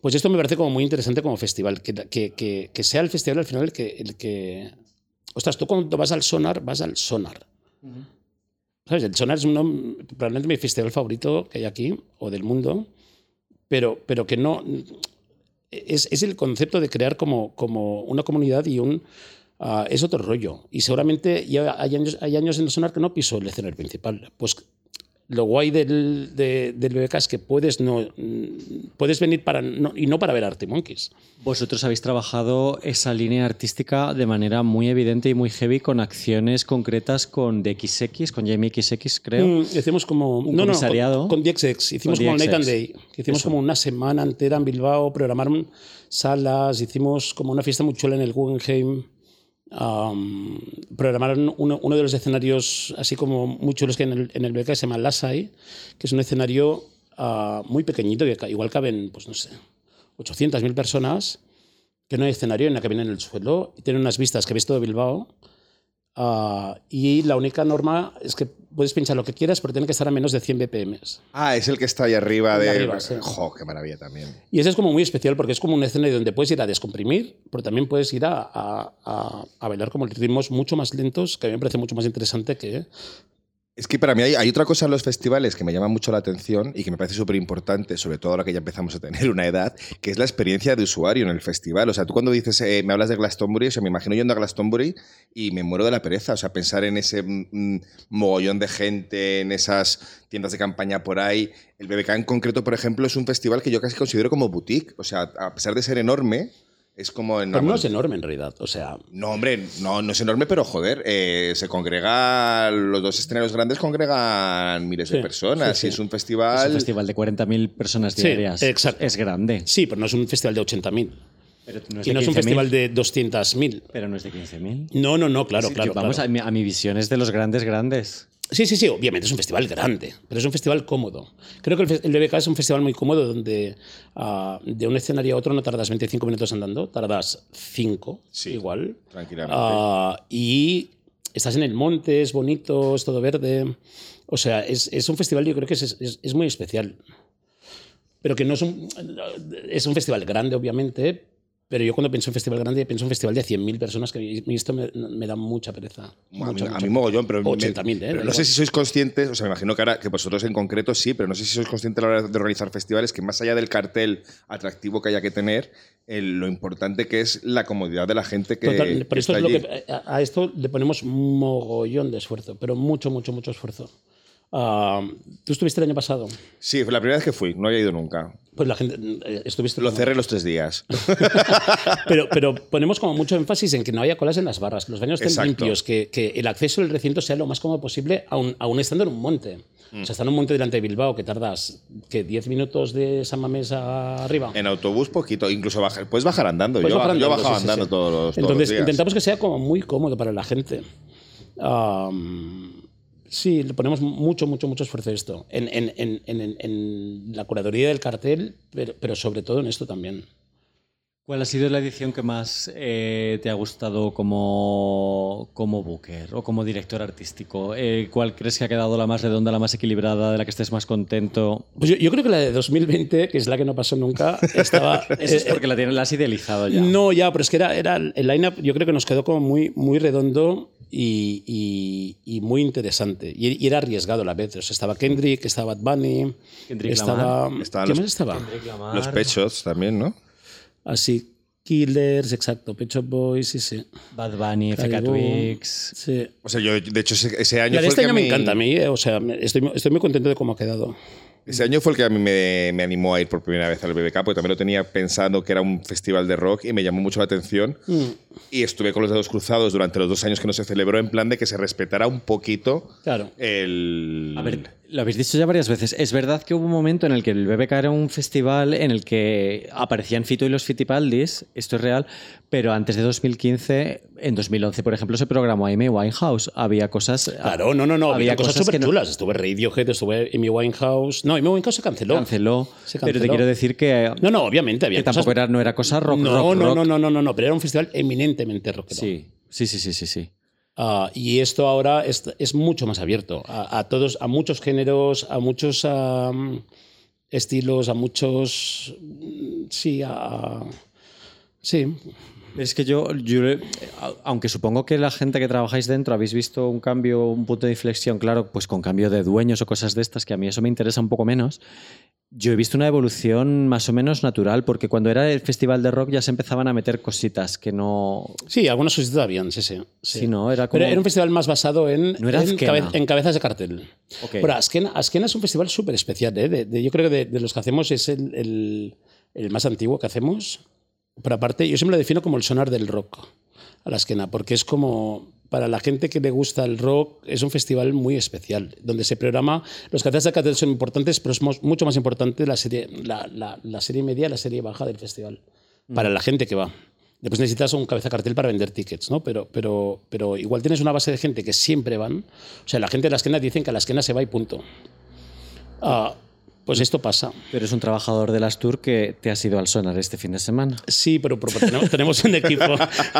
Pues esto me parece como muy interesante como festival. Que, que, que, sea el festival al final el que, el que. Ostras, tú cuando vas al sonar, vas al sonar. El Sonar es probablemente mi festival favorito que hay aquí, o del mundo, pero, pero que no... Es, es el concepto de crear como, como una comunidad y un... Ah, es otro rollo. Y seguramente ya hay años, hay años en el Sonar que no piso el escenario principal. Pues lo guay del, del BBK es que puedes, no, puedes venir para, y no para ver Arte Monkeys. Vosotros habéis trabajado esa línea artística de manera muy evidente y muy heavy con acciones concretas con DXX, con Jamie XX, creo. Mm, hicimos como. Un no, comisariado. no, con, DXX. Hicimos como Night and Day. Hicimos como una semana entera en Bilbao, programaron salas, hicimos como una fiesta muy chula en el Guggenheim programaron uno, de los escenarios así como muy chulos que en el, en el BK se llama Lasai, que es un escenario uh, muy pequeñito, que igual caben, pues no sé, 800.000 personas, que no hay escenario en la que viene en el suelo, y tiene unas vistas que ves todo Bilbao, Uh, y la única norma es que puedes pinchar lo que quieras, pero tiene que estar a menos de 100 BPM. Ah, es el que está ahí arriba de. Arriba, ¡Jo, qué maravilla también! Y ese es como muy especial porque es como un escenario donde puedes ir a descomprimir, pero también puedes ir a, a, a bailar como ritmos mucho más lentos, que a mí me parece mucho más interesante que es que para mí hay, otra cosa en los festivales que me llama mucho la atención y que me parece súper importante, sobre todo ahora que ya empezamos a tener una edad, que es la experiencia de usuario en el festival. O sea, tú cuando dices, eh, me hablas de Glastonbury, o sea, me imagino yendo a Glastonbury y me muero de la pereza. O sea, pensar en ese mm, mm, mogollón de gente, en esas tiendas de campaña por ahí. El BBK en concreto, por ejemplo, es un festival que yo casi considero como boutique. O sea, a pesar de ser enorme, es como Pero no es enorme en realidad, o sea... No, hombre, no, no es enorme, pero joder, eh, se congrega... Los dos escenarios grandes congregan miles de personas y es un festival... Es un festival de 40.000 personas diarias. exacto. Es grande. Sí, pero no es un festival de 80.000. Pero no es y no es un festival de 200.000. Pero no es de 15.000. No, no, no, claro, claro. Vamos A, mi, a mi visión es de los grandes, grandes. Sí, sí, sí, obviamente es un festival grande, pero es un festival cómodo. Creo que el, BBK es un festival muy cómodo donde uh, de un escenario a otro no tardas 25 minutos andando, tardas 5 sí, igual. Tranquilamente. Uh, y estás en el monte, es bonito, es todo verde. O sea, es, es un festival yo creo que es, es, es, muy especial. Pero que no es un, es un festival grande, obviamente, pero yo cuando pienso en festival grande, pienso en un festival de 100.000 personas, que esto me, me, da mucha pereza. a, mí, a mí mogollón, pero, 80.000, ¿eh? Pero no sé si sois conscientes, o sea, me imagino que, ahora, que vosotros en concreto sí, pero no sé si sois conscientes a la hora de organizar festivales que más allá del cartel atractivo que haya que tener, lo importante que es la comodidad de la gente que, Total, esto es Lo que, a esto le ponemos mogollón de esfuerzo, pero mucho, mucho, mucho esfuerzo. Uh, ¿Tú estuviste el año pasado? Sí, fue la primera vez que fui, no había ido nunca. Pues la gente. Eh, estuviste Lo cerré los tres días. pero, pero ponemos como mucho énfasis en que no haya colas en las barras, que los baños estén limpios, que, que, el acceso al recinto sea lo más cómodo posible, aún, aún estando en un monte. O sea, está en un monte delante de Bilbao, que tardas que 10 minutos de San Mamés arriba. En autobús, poquito. Incluso bajar, puedes bajar andando. yo, bajar andando, yo bajaba andando todos los, Entonces, los días. intentamos que sea como muy cómodo para la gente. Um, Sí, le ponemos mucho, mucho, mucho esfuerzo a esto. En, en, en, en la curaduría del cartel, pero, pero, sobre todo en esto también. ¿Cuál ha sido la edición que más eh, te ha gustado como, como booker o como director artístico? Eh, ¿Cuál crees que ha quedado la más redonda, la más equilibrada, de la que estés más contento? Pues yo, creo que la de 2020, que es la que no pasó nunca, estaba... Eso es porque la, tienes, la has idealizado ya. No, ya, pero es que era, era el line-up, yo creo que nos quedó como muy, muy redondo y, y, muy interesante. Y, era arriesgado a la vez. O sea, estaba Kendrick, estaba Bad Bunny, Kendrick estaba... ¿Qué los, más estaba? Los pechos también, ¿no? Así, Killers, exacto, Pecho Boys, sí, sí. Bad Bunny, FK Twigs. Sí. O sea, yo, de hecho, ese, año. de este año me encanta a mí, eh, o sea, estoy, estoy muy contento de cómo ha quedado. Ese año fue el que a mí me, me, animó a ir por primera vez al BBK, porque también lo tenía pensando que era un festival de rock y me llamó mucho la atención. Mm. Y estuve con los dedos cruzados durante los dos años que no se celebró, en plan de que se respetara un poquito claro. el. A ver, lo habéis dicho ya varias veces. Es verdad que hubo un momento en el que el BBK era un festival en el que aparecían Fito y los Fitipaldis, esto es real, pero antes de 2015, en 2011, por ejemplo, se programó Amy Winehouse. Había cosas. Claro, no, no, no. Había, cosas súper chulas. No... Estuve Radiohead, estuve Amy Winehouse. No, Amy Winehouse se canceló. Canceló. Pero te quiero decir que. No, no, obviamente. Había que tampoco era, no era cosa rock. No, rock, no, rock. no, no, no, no, no, pero era un festival eminentemente rockero. Sí, sí, sí, sí, sí. sí. Uh, y esto ahora es, mucho más abierto a, todos, a muchos géneros, a muchos estilos, a muchos. Sí, a. Sí. Es que yo, yo, aunque supongo que la gente que trabajáis dentro habéis visto un cambio, un punto de inflexión, claro, pues con cambio de dueños o cosas de estas, que a mí eso me interesa un poco menos. Yo he visto una evolución más o menos natural, porque cuando era el festival de rock ya se empezaban a meter cositas que no. Sí, algunas cositas habían, sí, sí. sí. sí no, era como... Pero era un festival más basado en, no era en, cabe, en cabezas de cartel. Okay. Pero Askena, Askena es un festival súper especial. ¿eh? De, de, yo creo que de, de, los que hacemos es el, el, el más antiguo que hacemos. Pero aparte, yo siempre lo defino como el sonar del rock a la esquena, porque es como, para la gente que le gusta el rock, es un festival muy especial, donde se programa, los cabezas de cartel son importantes, pero es mucho más importante la serie, la, la, la serie media, la serie baja del festival, mm. para la gente que va. Después necesitas un cabeza cartel para vender tickets, ¿no? Pero, pero, pero igual tienes una base de gente que siempre van. O sea, la gente de la esquena dicen que a la esquena se va y punto. Uh, pues esto pasa. Pero es un trabajador de las Tour que te has ido al sonar este fin de semana. Sí, pero, pero tenemos, tenemos, un equipo.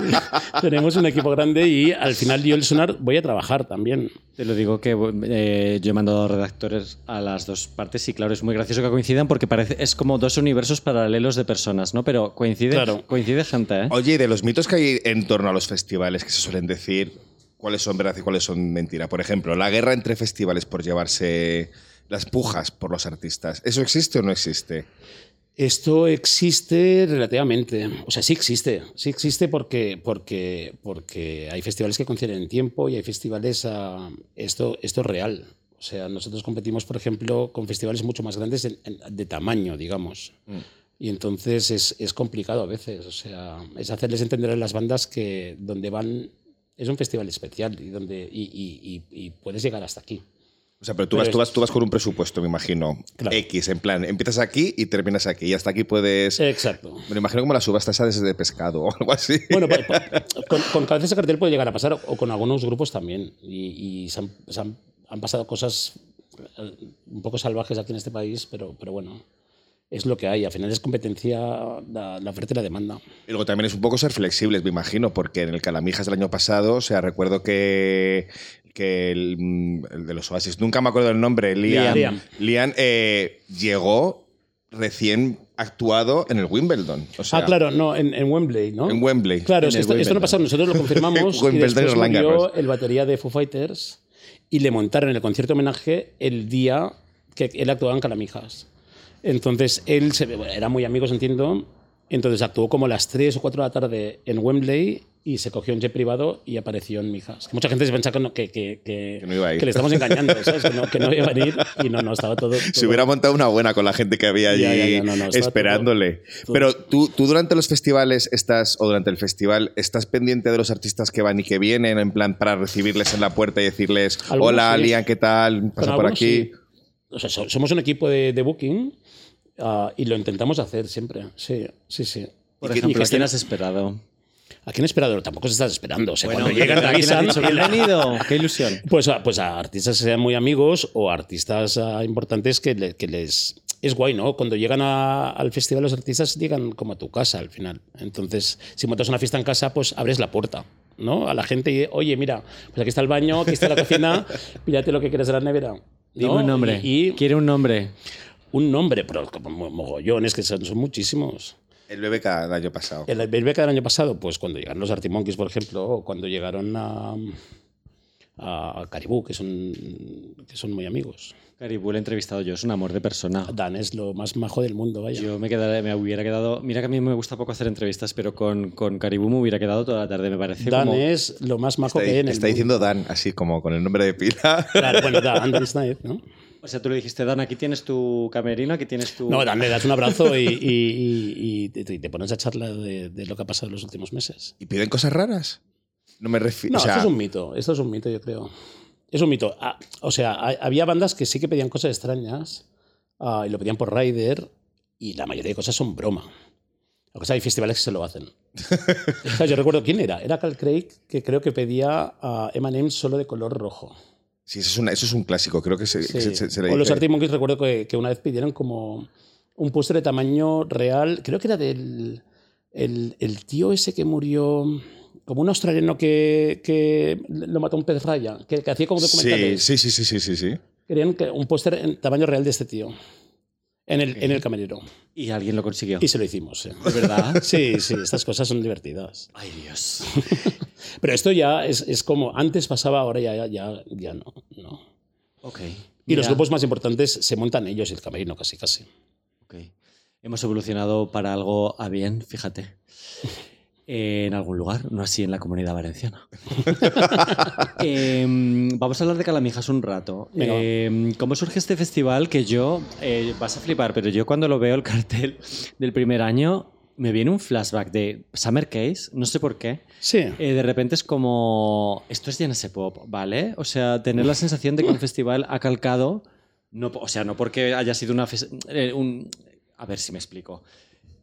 tenemos un equipo grande y al final yo el sonar voy a trabajar también. Te lo digo que eh, yo he mandado redactores a las dos partes y claro, es muy gracioso que coincidan porque parece es como dos universos paralelos de personas, ¿no? Pero coincide, claro. coincide gente, ¿eh? Oye, de los mitos que hay en torno a los festivales que se suelen decir, ¿cuáles son verdad y cuáles son mentira? Por ejemplo, la guerra entre festivales por llevarse las pujas por los artistas. ¿Eso existe o no existe? Esto existe relativamente. O sea, sí existe. Sí existe porque, porque, porque hay festivales que coinciden en tiempo y hay festivales. A, esto, esto es real. O sea, nosotros competimos, por ejemplo, con festivales mucho más grandes de, de tamaño, digamos. Mm. Y entonces es, es, complicado a veces. O sea, es hacerles entender a las bandas que donde van es un festival especial y, donde, y, y, y puedes llegar hasta aquí. O sea, pero tú, pero vas, tú, vas, tú vas con un presupuesto, me imagino. Claro. X, en plan, empiezas aquí y terminas aquí. Y hasta aquí puedes. Exacto. Me lo imagino como la subasta esa de pescado o algo así. Bueno, pues, con, con cabezas de cartel puede llegar a pasar, o con algunos grupos también. Y, y se, han, se han, han, pasado cosas un poco salvajes aquí en este país, pero, pero bueno. Es lo que hay, al final es competencia la, la, oferta y la demanda. Y luego también es un poco ser flexibles, me imagino, porque en el Calamijas del año pasado, o sea, recuerdo que que el, el, de los Oasis, nunca me acuerdo del nombre, Liam, Liam. Liam eh, llegó recién actuado en el Wimbledon. O sea, ah, claro, no, en, en, Wembley, ¿no? En Wembley. Claro, en esto, esto, no pasó, nosotros lo confirmamos y después murió el batería de Foo Fighters y le montaron el concierto homenaje el día que él actuaba en Calamijas. Entonces, él se, bueno, era muy amigos, entiendo, entonces actuó como a las 3 o 4 de la tarde en Wembley y se cogió un jet privado y apareció en Mijas. Que mucha gente se piensa que, no, que, que, que, no iba a ir. que le estamos engañando, ¿sabes? Que no, que no iba a venir y no, no, estaba todo, todo... Se hubiera montado una buena con la gente que había allí ya, ya, ya, no, no, esperándole. todo, todo. Pero tú, tú durante los festivales estás, o durante el festival, ¿estás pendiente de los artistas que van y que vienen, en plan, para recibirles en la puerta y decirles, Algunos hola, sí. Lian, ¿qué tal? Pasa por aquí. Sí. O sea, somos un equipo de, de booking uh, y lo intentamos hacer siempre. Sí, sí, sí. Por ejemplo, ¿a quién has esperado? ¿A quién esperado? Tampoco se estás esperando. O sea, bueno, cuando llegan te avisan. Bienvenido. Qué ilusión. Pues a, pues a artistas que sean muy amigos o artistas uh, importantes que, le, que les es guay, ¿no? Cuando llegan al festival los artistas llegan como a tu casa al final. Entonces, si montas una fiesta en casa, pues abres la puerta. ¿no? A la gente y, oye, mira, pues aquí está el baño, aquí está la cocina, pídate lo que quieras de la nevera. Dime un nombre. Y, Quiere un nombre. Un nombre, pero como mogollones, que son, muchísimos. El BBK del año pasado. El BBK del año pasado, pues cuando llegaron los Artimonkeys, por ejemplo, o cuando llegaron a, a Caribú, que son, que son muy amigos. Caribú le he entrevistado yo, es un amor de persona. Dan es lo más majo del mundo, vaya. Yo me, me hubiera quedado. Mira que a mí me gusta poco hacer entrevistas, pero con, con Caribú me hubiera quedado toda la tarde, me parece. Dan es lo más majo que hay en el Está diciendo Dan, así como con el nombre de pila. Claro, bueno, Dan, Dan ¿no? O sea, tú le dijiste, Dan, aquí tienes tu camerino, aquí tienes tu. No, Dan, le das un abrazo y, y, te pones a charla de, de, lo que ha pasado en los últimos meses. ¿Y piden cosas raras? No me refiero. No, esto es un mito. Esto es un mito, yo creo. Es un mito. Ah, o sea, había bandas que sí que pedían cosas extrañas ah, y lo pedían por Rider y la mayoría de cosas son broma. Lo que hay festivales que se lo hacen. o sea, yo recuerdo quién era. Era Cal Craig, que creo que pedía a Eminem solo de color rojo. Sí, eso es, un clásico. Creo que se, O los Arctic Monkeys recuerdo que, una vez pidieron como un póster de tamaño real. Creo que era del el, el tío ese que murió como un australiano que, que lo mató un pez raya, que, hacía como documentales. Sí, sí, sí, sí, sí, sí. Querían un póster en tamaño real de este tío. En el, en el camerino. Y alguien lo consiguió. Y se lo hicimos. ¿De verdad? sí, sí, estas cosas son divertidas. Ay, Dios. Pero esto ya es, es, como antes pasaba, ahora ya, ya, ya no. no. Ok. Y los grupos más importantes se montan ellos el camerino, casi, casi. Ok. Hemos evolucionado para algo a bien, fíjate en algún lugar, no así en la comunidad valenciana. Em, vamos a hablar de Calamijas un rato. Em, ¿Cómo surge este festival? Que yo, eh, vas a flipar, pero yo cuando lo veo el cartel del primer año, me viene un flashback de Summer Case, no sé por qué. Sí. Eh, de repente es como, esto es Genesis Pop, ¿vale? O sea, tener la sensación de que un festival ha calcado, no, o sea, no porque haya sido una... Eh, un, a ver si me explico.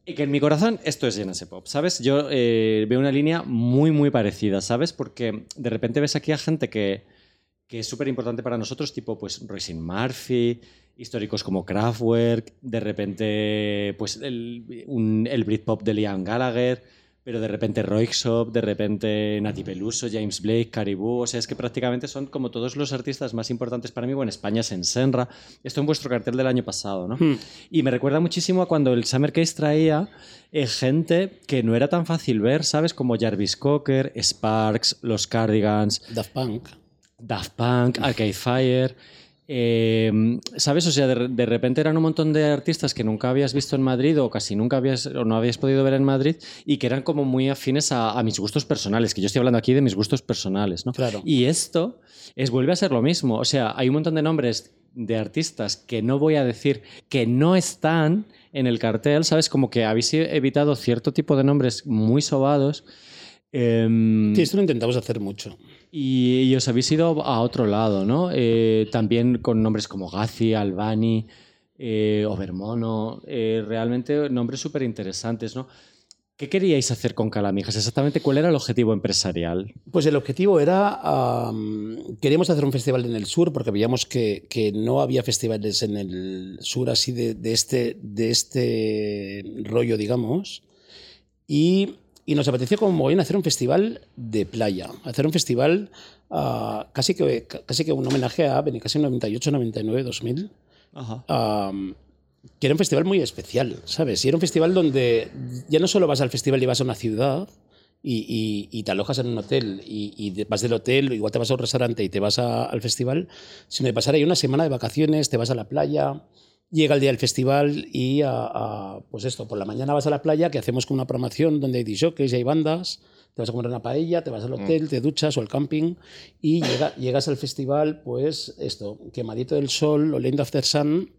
Y que en mi corazón esto es Genesis Pop, ¿sabes? Yo eh, veo una línea muy, muy parecida, ¿sabes? Porque de repente ves aquí a gente que, que es súper importante para nosotros, tipo pues Roisin Murphy, históricos como Kraftwerk, de repente pues el, un, el Britpop de Liam Gallagher, pero de repente Roixop, de repente Nati Peluso, James Blake, Caribou, o sea, es que prácticamente son como todos los artistas más importantes para mí, bueno, España es en Senra, esto en vuestro cartel del año pasado, ¿no? Hmm. Y me recuerda muchísimo a cuando el Summer Case traía eh, gente que no era tan fácil ver, ¿sabes? Como Jarvis Cocker, Sparks, Los Cardigans, Daft Punk. Daft Punk, Arcade Fire... Eh, ¿Sabes? O sea, de, repente eran un montón de artistas que nunca habías visto en Madrid o casi nunca habías o no habías podido ver en Madrid y que eran como muy afines a, mis gustos personales, que yo estoy hablando aquí de mis gustos personales, ¿no? Claro. Y esto es, vuelve a ser lo mismo. O sea, hay un montón de nombres de artistas que no voy a decir que no están en el cartel, ¿sabes? Como que habéis evitado cierto tipo de nombres muy sobados. Em, sí, esto lo intentamos hacer mucho. Y, os habéis ido a otro lado, ¿no? Eh, también con nombres como Gazi, Albani, eh, Obermono, eh, realmente nombres súper interesantes, ¿no? ¿Qué queríais hacer con Calamijas? Exactamente, ¿cuál era el objetivo empresarial? Pues el objetivo era, queríamos hacer un festival en el sur porque veíamos que, que no había festivales en el sur así de, de, este, de este rollo, digamos. Y y nos apeteció como bien hacer un festival de playa, hacer un festival uh, casi, que, casi que un homenaje a Benicassi 98, 99, 2000. que era un festival muy especial, ¿sabes? Y era un festival donde ya no solo vas al festival y vas a una ciudad y, y, te alojas en un hotel y, y, vas del hotel, igual te vas a un restaurante y te vas al festival, sino de pasar ahí una semana de vacaciones, te vas a la playa, llega el día del festival y a, pues esto, por la mañana vas a la playa, que hacemos con una programación donde hay DJs y hay bandas, te vas a comer una paella, te vas al hotel, mm. te duchas o al camping y llega, llegas al festival, pues esto, quemadito del sol, oliendo after sun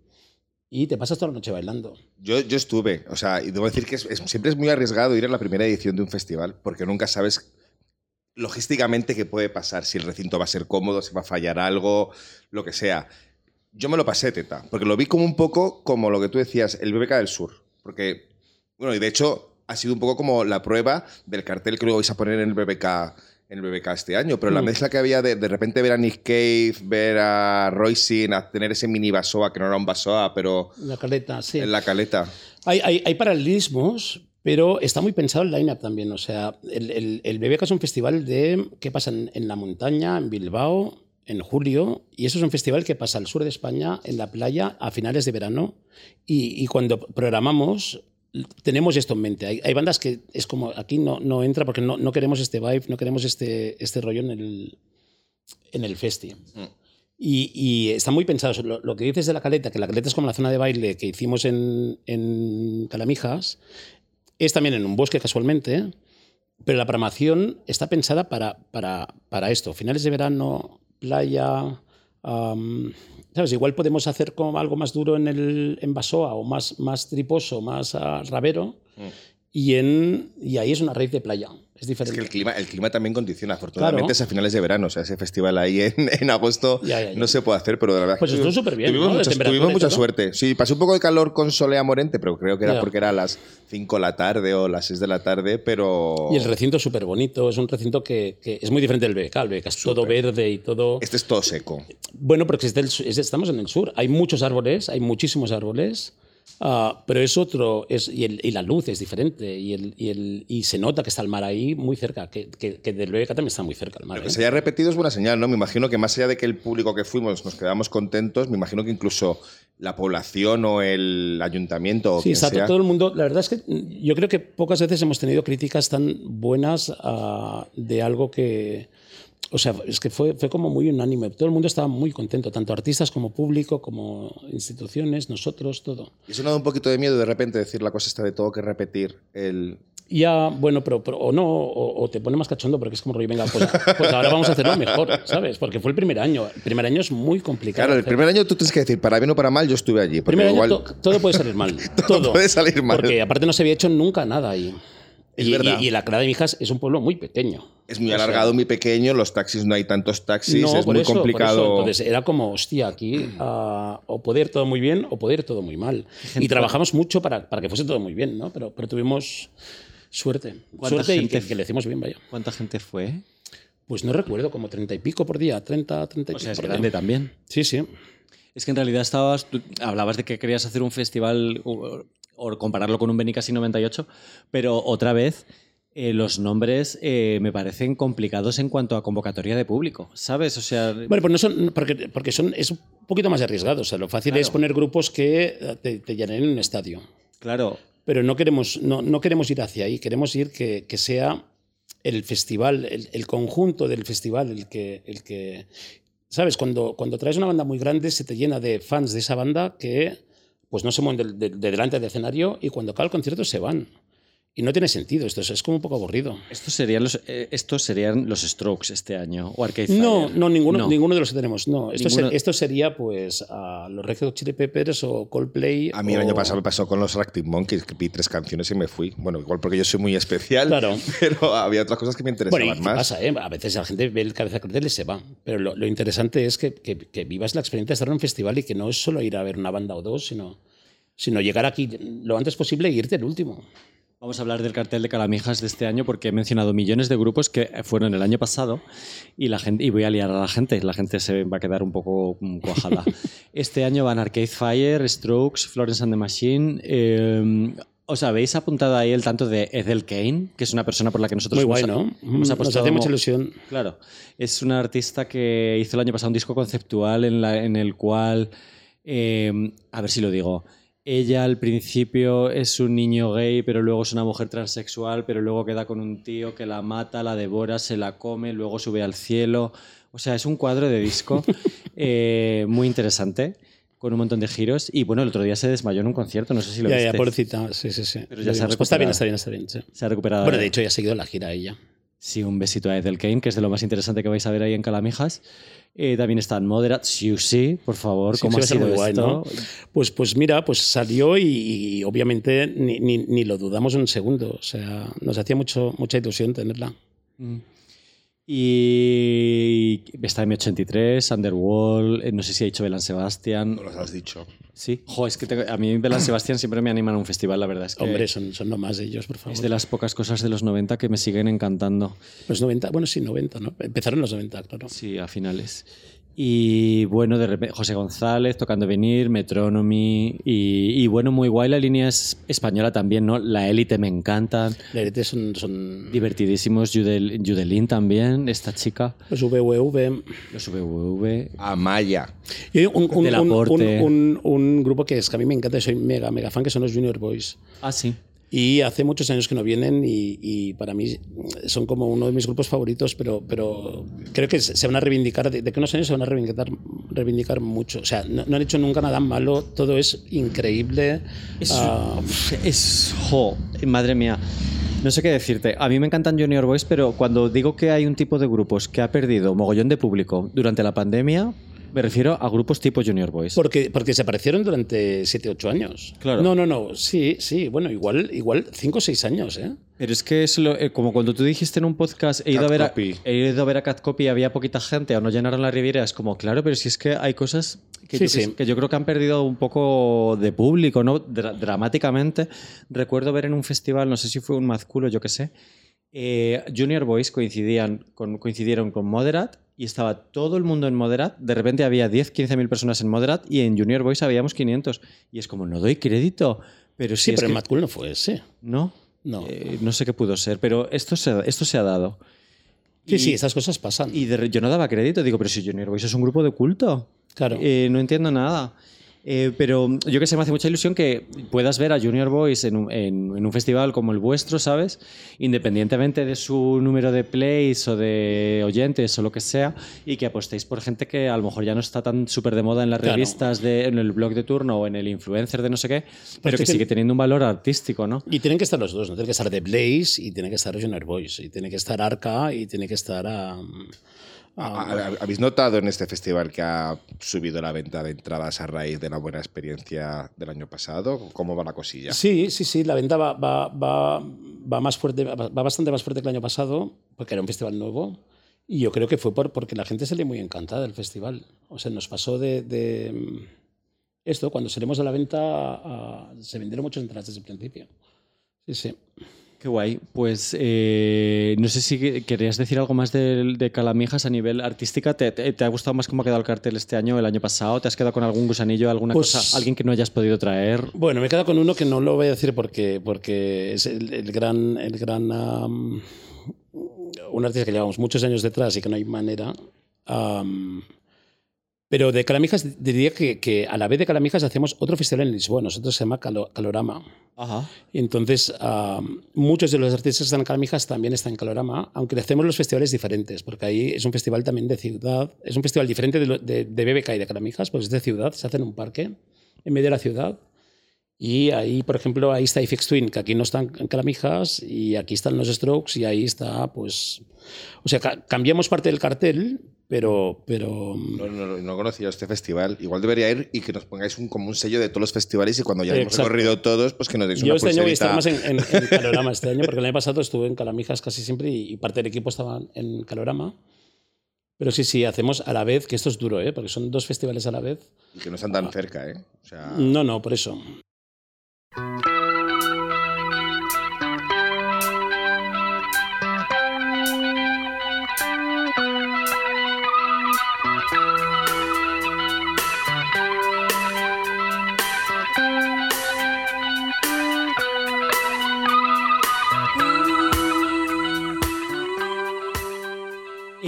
y te pasas toda la noche bailando. Yo, yo estuve, o sea, y debo decir que siempre es muy arriesgado ir a la primera edición de un festival porque nunca sabes logísticamente qué puede pasar, si el recinto va a ser cómodo, si va a fallar algo, lo que sea yo me lo pasé teta, porque lo vi como un poco como lo que tú decías, el BBK del Sur. Porque, bueno, y de hecho ha sido un poco como la prueba del cartel que luego vais a poner en el BBK en el BBK este año, pero la mm. mezcla que había de de repente ver a Nick Cave, ver a Royce, a tener ese mini Basoa, que no era un Basoa, pero... La caleta, sí. En la caleta. Hay, hay, hay paralelismos, pero está muy pensado el line-up también. O sea, el, el, el, BBK es un festival de que pasa en, en, la montaña, en Bilbao, en julio, y eso es un festival que pasa al sur de España, en la playa, a finales de verano. Y, cuando programamos, tenemos esto en mente. Hay, bandas que es como, aquí no, no entra porque no, no, queremos este vibe, no queremos este, este rollo en el, en el. Y, y, está muy pensado. Lo, lo, que dices de la caleta, que la caleta es como la zona de baile que hicimos en, en Calamijas, es también en un bosque casualmente, pero la programación está pensada para, para, para esto. Finales de verano, playa, um, ¿sabes? Igual podemos hacer como algo más duro en, el, en Basoa o más, más triposo, más uh, rabero. Mm. Y, en, y ahí es una raíz de playa. Es diferente. Es que el clima, el clima también condiciona. Afortunadamente claro. es a finales de verano. O sea, ese festival ahí en, en agosto ya, ya, ya. no se puede hacer, pero de verdad. Pues estuvo súper bien. Tuvimos, ¿no? mucha, tuvimos mucha suerte. Sí, pasó un poco de calor con Solea Morente, pero creo que era porque era a las 5 de la tarde o las 6 de la tarde, pero. Y el recinto es súper bonito. Es un recinto que, que, es muy diferente del BK. El BK es super. todo verde y todo. Este es todo seco. Bueno, porque estamos en el sur. Hay muchos árboles, hay muchísimos árboles. Uh, pero es otro, es, y, el, y, la luz es diferente, y, el, y, el, y, se nota que está el mar ahí muy cerca, que, que, que del BBK también está muy cerca el mar. ¿eh? Que se haya repetido es buena señal, ¿no? Me imagino que más allá de que el público que fuimos nos quedamos contentos, me imagino que incluso la población o el ayuntamiento o sí, está sea. todo el mundo. La verdad es que yo creo que pocas veces hemos tenido críticas tan buenas uh, de algo que o sea, es que fue, fue como muy unánime. Todo el mundo estaba muy contento, tanto artistas como público, como instituciones, nosotros, todo. ¿Y eso no da un poquito de miedo de repente decir la cosa está de todo que repetir el, ya, bueno, pero, pero o no, o, o, te pone más cachondo porque es como rollo, venga, pues, pues, ahora vamos a hacerlo mejor, ¿sabes? Porque fue el primer año. El primer año es muy complicado. Claro, el primer año tú tienes que decir, para bien o para mal, yo estuve allí. Primer año igual... to, todo puede salir mal. todo, todo, puede salir mal. Porque aparte no se había hecho nunca nada ahí. Es y, verdad. y, y la Clara de Mijas es un pueblo muy pequeño. Es muy alargado, muy pequeño, los taxis no hay tantos taxis, no, es muy eso, complicado. Entonces era como, hostia, aquí uh, o poder ir todo muy bien o poder ir todo muy mal. Y trabajamos mucho para, para que fuese todo muy bien, ¿no? Pero, pero tuvimos suerte. Suerte gente, y que, que, le hicimos bien, vaya. ¿Cuánta gente fue? Pues no recuerdo, como treinta y pico por día, 30, 30 y o sea, pico. es grande día. también. Sí, sí. Es que en realidad estabas, tú hablabas de que querías hacer un festival o, compararlo con un Benicassi 98, pero otra vez eh, los nombres eh, me parecen complicados en cuanto a convocatoria de público, ¿sabes? O sea, bueno, pues no son porque, porque son es un poquito más arriesgado. O sea, lo fácil claro. es poner grupos que te, te llenen en un estadio. Claro. Pero no queremos, no, no queremos ir hacia ahí. Queremos ir que, que sea el festival, el, el, conjunto del festival, el que, el que ¿Sabes? Cuando, cuando traes una banda muy grande, se te llena de fans de esa banda que pues no se mueven de, de, de delante del escenario y cuando acaba el concierto se van. Y no tiene sentido, esto es, es como un poco aburrido. ¿Estos serían los, eh, estos serían los Strokes este año? ¿O Arcade No, Fire? no, ninguno, no. ninguno de los que tenemos. No, esto, ninguno... ser, esto sería pues a los Red Hot Chili Peppers o Coldplay. A mí o... el año pasado me pasó con los Arctic Monkeys, que vi tres canciones y me fui. Bueno, igual porque yo soy muy especial, claro. pero había otras cosas que me interesaban bueno, y más. pasa, ¿eh? A veces la gente ve el cabeza cartel y se va. Pero lo, lo interesante es que, que, que, vivas la experiencia de estar en un festival y que no es solo ir a ver una banda o dos, sino, sino llegar aquí lo antes posible e irte el último. Vamos a hablar del cartel de Calamijas de este año porque he mencionado millones de grupos que fueron el año pasado y la gente y voy a liar a la gente, la gente se va a quedar un poco cuajada. este año van Arcade Fire, Strokes, Florence and the Machine. Eh, ¿Os habéis apuntado ahí el tanto de Ethel Kane, que es una persona por la que nosotros Muy hemos, guay, ¿no? hemos apostado? Nos hace mucha ilusión. Claro, es una artista que hizo el año pasado un disco conceptual en, la, en el cual, eh, a ver si lo digo, ella al principio es un niño gay, pero luego es una mujer transexual, pero luego queda con un tío que la mata, la devora, se la come, luego sube al cielo. O sea, es un cuadro de disco eh, muy interesante con un montón de giros. Y bueno, el otro día se desmayó en un concierto, no sé si lo ya, viste. Ya, pobrecita, sí, sí, sí. Pero ya se ha pues está bien, está bien, está bien. Sí. Se ha recuperado. Bueno, de hecho, ya ha seguido la gira ella. Sí, un besito a Ethel Kane, que es de lo más interesante que vais a ver ahí en Calamijas. Eh, también están Moderate Siuxi, por favor, sí, ¿cómo sí, ha sido guay, esto? ¿no? Pues, pues mira, pues salió y, y obviamente ni, ni, ni, lo dudamos un segundo. O sea, nos hacía mucho, mucha ilusión tenerla. Mm. Y está M83, Underworld, eh, no sé si ha dicho Belan Sebastián. No los has dicho. Sí. Jo, es que a mí Belan Sebastián siempre me animan a un festival, la verdad. Es que Hombre, son, son nomás ellos, por favor. Es de las pocas cosas de los 90 que me siguen encantando. Los 90, bueno, sí, 90, ¿no? Empezaron los 90, claro. Sí, a finales. Y bueno, de repente José González tocando venir, Metronomy. Y, y, bueno, muy guay la línea es española también, ¿no? La élite me encantan. La élite son, son... Divertidísimos. Judel, Judelín también, esta chica. Los VVV. Los VVV. Amaya. Y un, un, un, un, un, grupo que es que a mí me encanta, soy mega, mega fan, que son los Junior Boys. Ah, sí. Y hace muchos años que no vienen y, y, para mí son como uno de mis grupos favoritos, pero, pero creo que se van a reivindicar, de, de que unos años se van a reivindicar, reivindicar mucho. O sea, no, no han hecho nunca nada malo, todo es increíble. Es, uh, es jo, madre mía. No sé qué decirte. A mí me encantan Junior Boys, pero cuando digo que hay un tipo de grupos que ha perdido mogollón de público durante la pandemia, me refiero a grupos tipo Junior Boys. Porque, porque se aparecieron durante 7, 8 años. Claro. No, no, no. Sí, sí. Bueno, igual, igual 5 o 6 años, ¿eh? Pero es que es lo, eh, como cuando tú dijiste en un podcast, he ido, a ver a, he ido a ver a Cat Copy y había poquita gente o no llenaron la Riviera. Es como, claro, pero si es que hay cosas que, Sí, yo, sí. que yo creo que han perdido un poco de público, ¿no? Dra- dramáticamente. Recuerdo ver en un festival, no sé si fue un Mazculo, yo qué sé, eh, Junior Boys coincidían con, coincidieron con Moderat y estaba todo el mundo en Moderat. De repente había 10, 15 mil personas en Moderat y en Junior Boys habíamos 500. Y es como, no doy crédito. Pero si Sí, pero en Mad Cool no fue ese. ¿No? No. Eh, no sé qué pudo ser, pero esto se, esto se ha dado. Sí, Y- sí, estas cosas pasan. Y de yo no daba crédito, digo, pero si Junior Boys es un grupo de culto. Claro. Eh, no entiendo nada. Eh, pero yo que sé, me hace mucha ilusión que puedas ver a Junior Boys en un, en- en un festival como el vuestro, ¿sabes? Independientemente de su número de plays o de oyentes o lo que sea, y que apostéis por gente que a lo mejor ya no está tan súper de moda en las Claro. revistas, de, en el blog de turno o en el influencer de no sé qué, pero que- sigue teniendo un valor artístico, ¿no? Y tienen que estar los dos, ¿no? Tiene que estar The Blaze y tiene que estar Junior Boys. Y tiene que estar Arca y tiene que estar um, ¿Ha- ha- ¿Habéis notado en este festival que ha subido la venta de entradas a raíz de la buena experiencia del año pasado? ¿Cómo va la cosilla? Sí, sí, sí, la venta va, va, va, va más fuerte, va bastante más fuerte que el año pasado, porque era un festival nuevo. Y yo creo que fue por, porque la gente salió muy encantada del festival. O sea, nos pasó de, de, esto, cuando salimos a la venta, a- se vendieron muchas entradas desde el principio. Sí, sí. Qué guay. Pues eh, no sé si que- querías decir algo más de, de Calamijas a nivel artística. ¿Te, te, te ha gustado más cómo ha quedado el cartel este año el año pasado? ¿Te has quedado con algún gusanillo, alguna Pues- cosa, alguien que no hayas podido traer? Bueno, me he quedado con uno que no lo voy a decir porque, porque es el, el gran, el gran um, un artista que llevamos muchos años detrás y que no hay manera. um, pero de Calamijas diría que, que a la vez de Calamijas hacemos otro festival en Lisboa, nosotros se llama Calo- Calorama. Ajá. Entonces, muchos de los artistas que están en Calamijas también están en Calorama, aunque hacemos los festivales diferentes, porque ahí es un festival también de ciudad, es un festival diferente de, lo- de, de BBK y de Calamijas, pues es de ciudad, se hace en un parque, en medio de la ciudad. Y ahí, por ejemplo, ahí está Ifex Twin, que aquí no están en Calamijas, y aquí están los Strokes, y ahí está, pues... O sea, ca- cambiamos parte del cartel, pero... pero No, no, no conocía este festival. Igual debería ir y que nos pongáis un, como un sello de todos los festivales y cuando ya hemos recorrido todos, pues que nos deis Yo una este año voy a pulserita. estar más en, en, en Calorama este año, porque el año pasado estuve en Calamijas casi siempre y, y parte del equipo estaba en Calorama. Pero sí, sí, hacemos a la vez, que esto es duro, ¿eh? porque son dos festivales a la vez. Y que no están tan cerca, ¿eh? O sea, No, no, por eso. Thank you.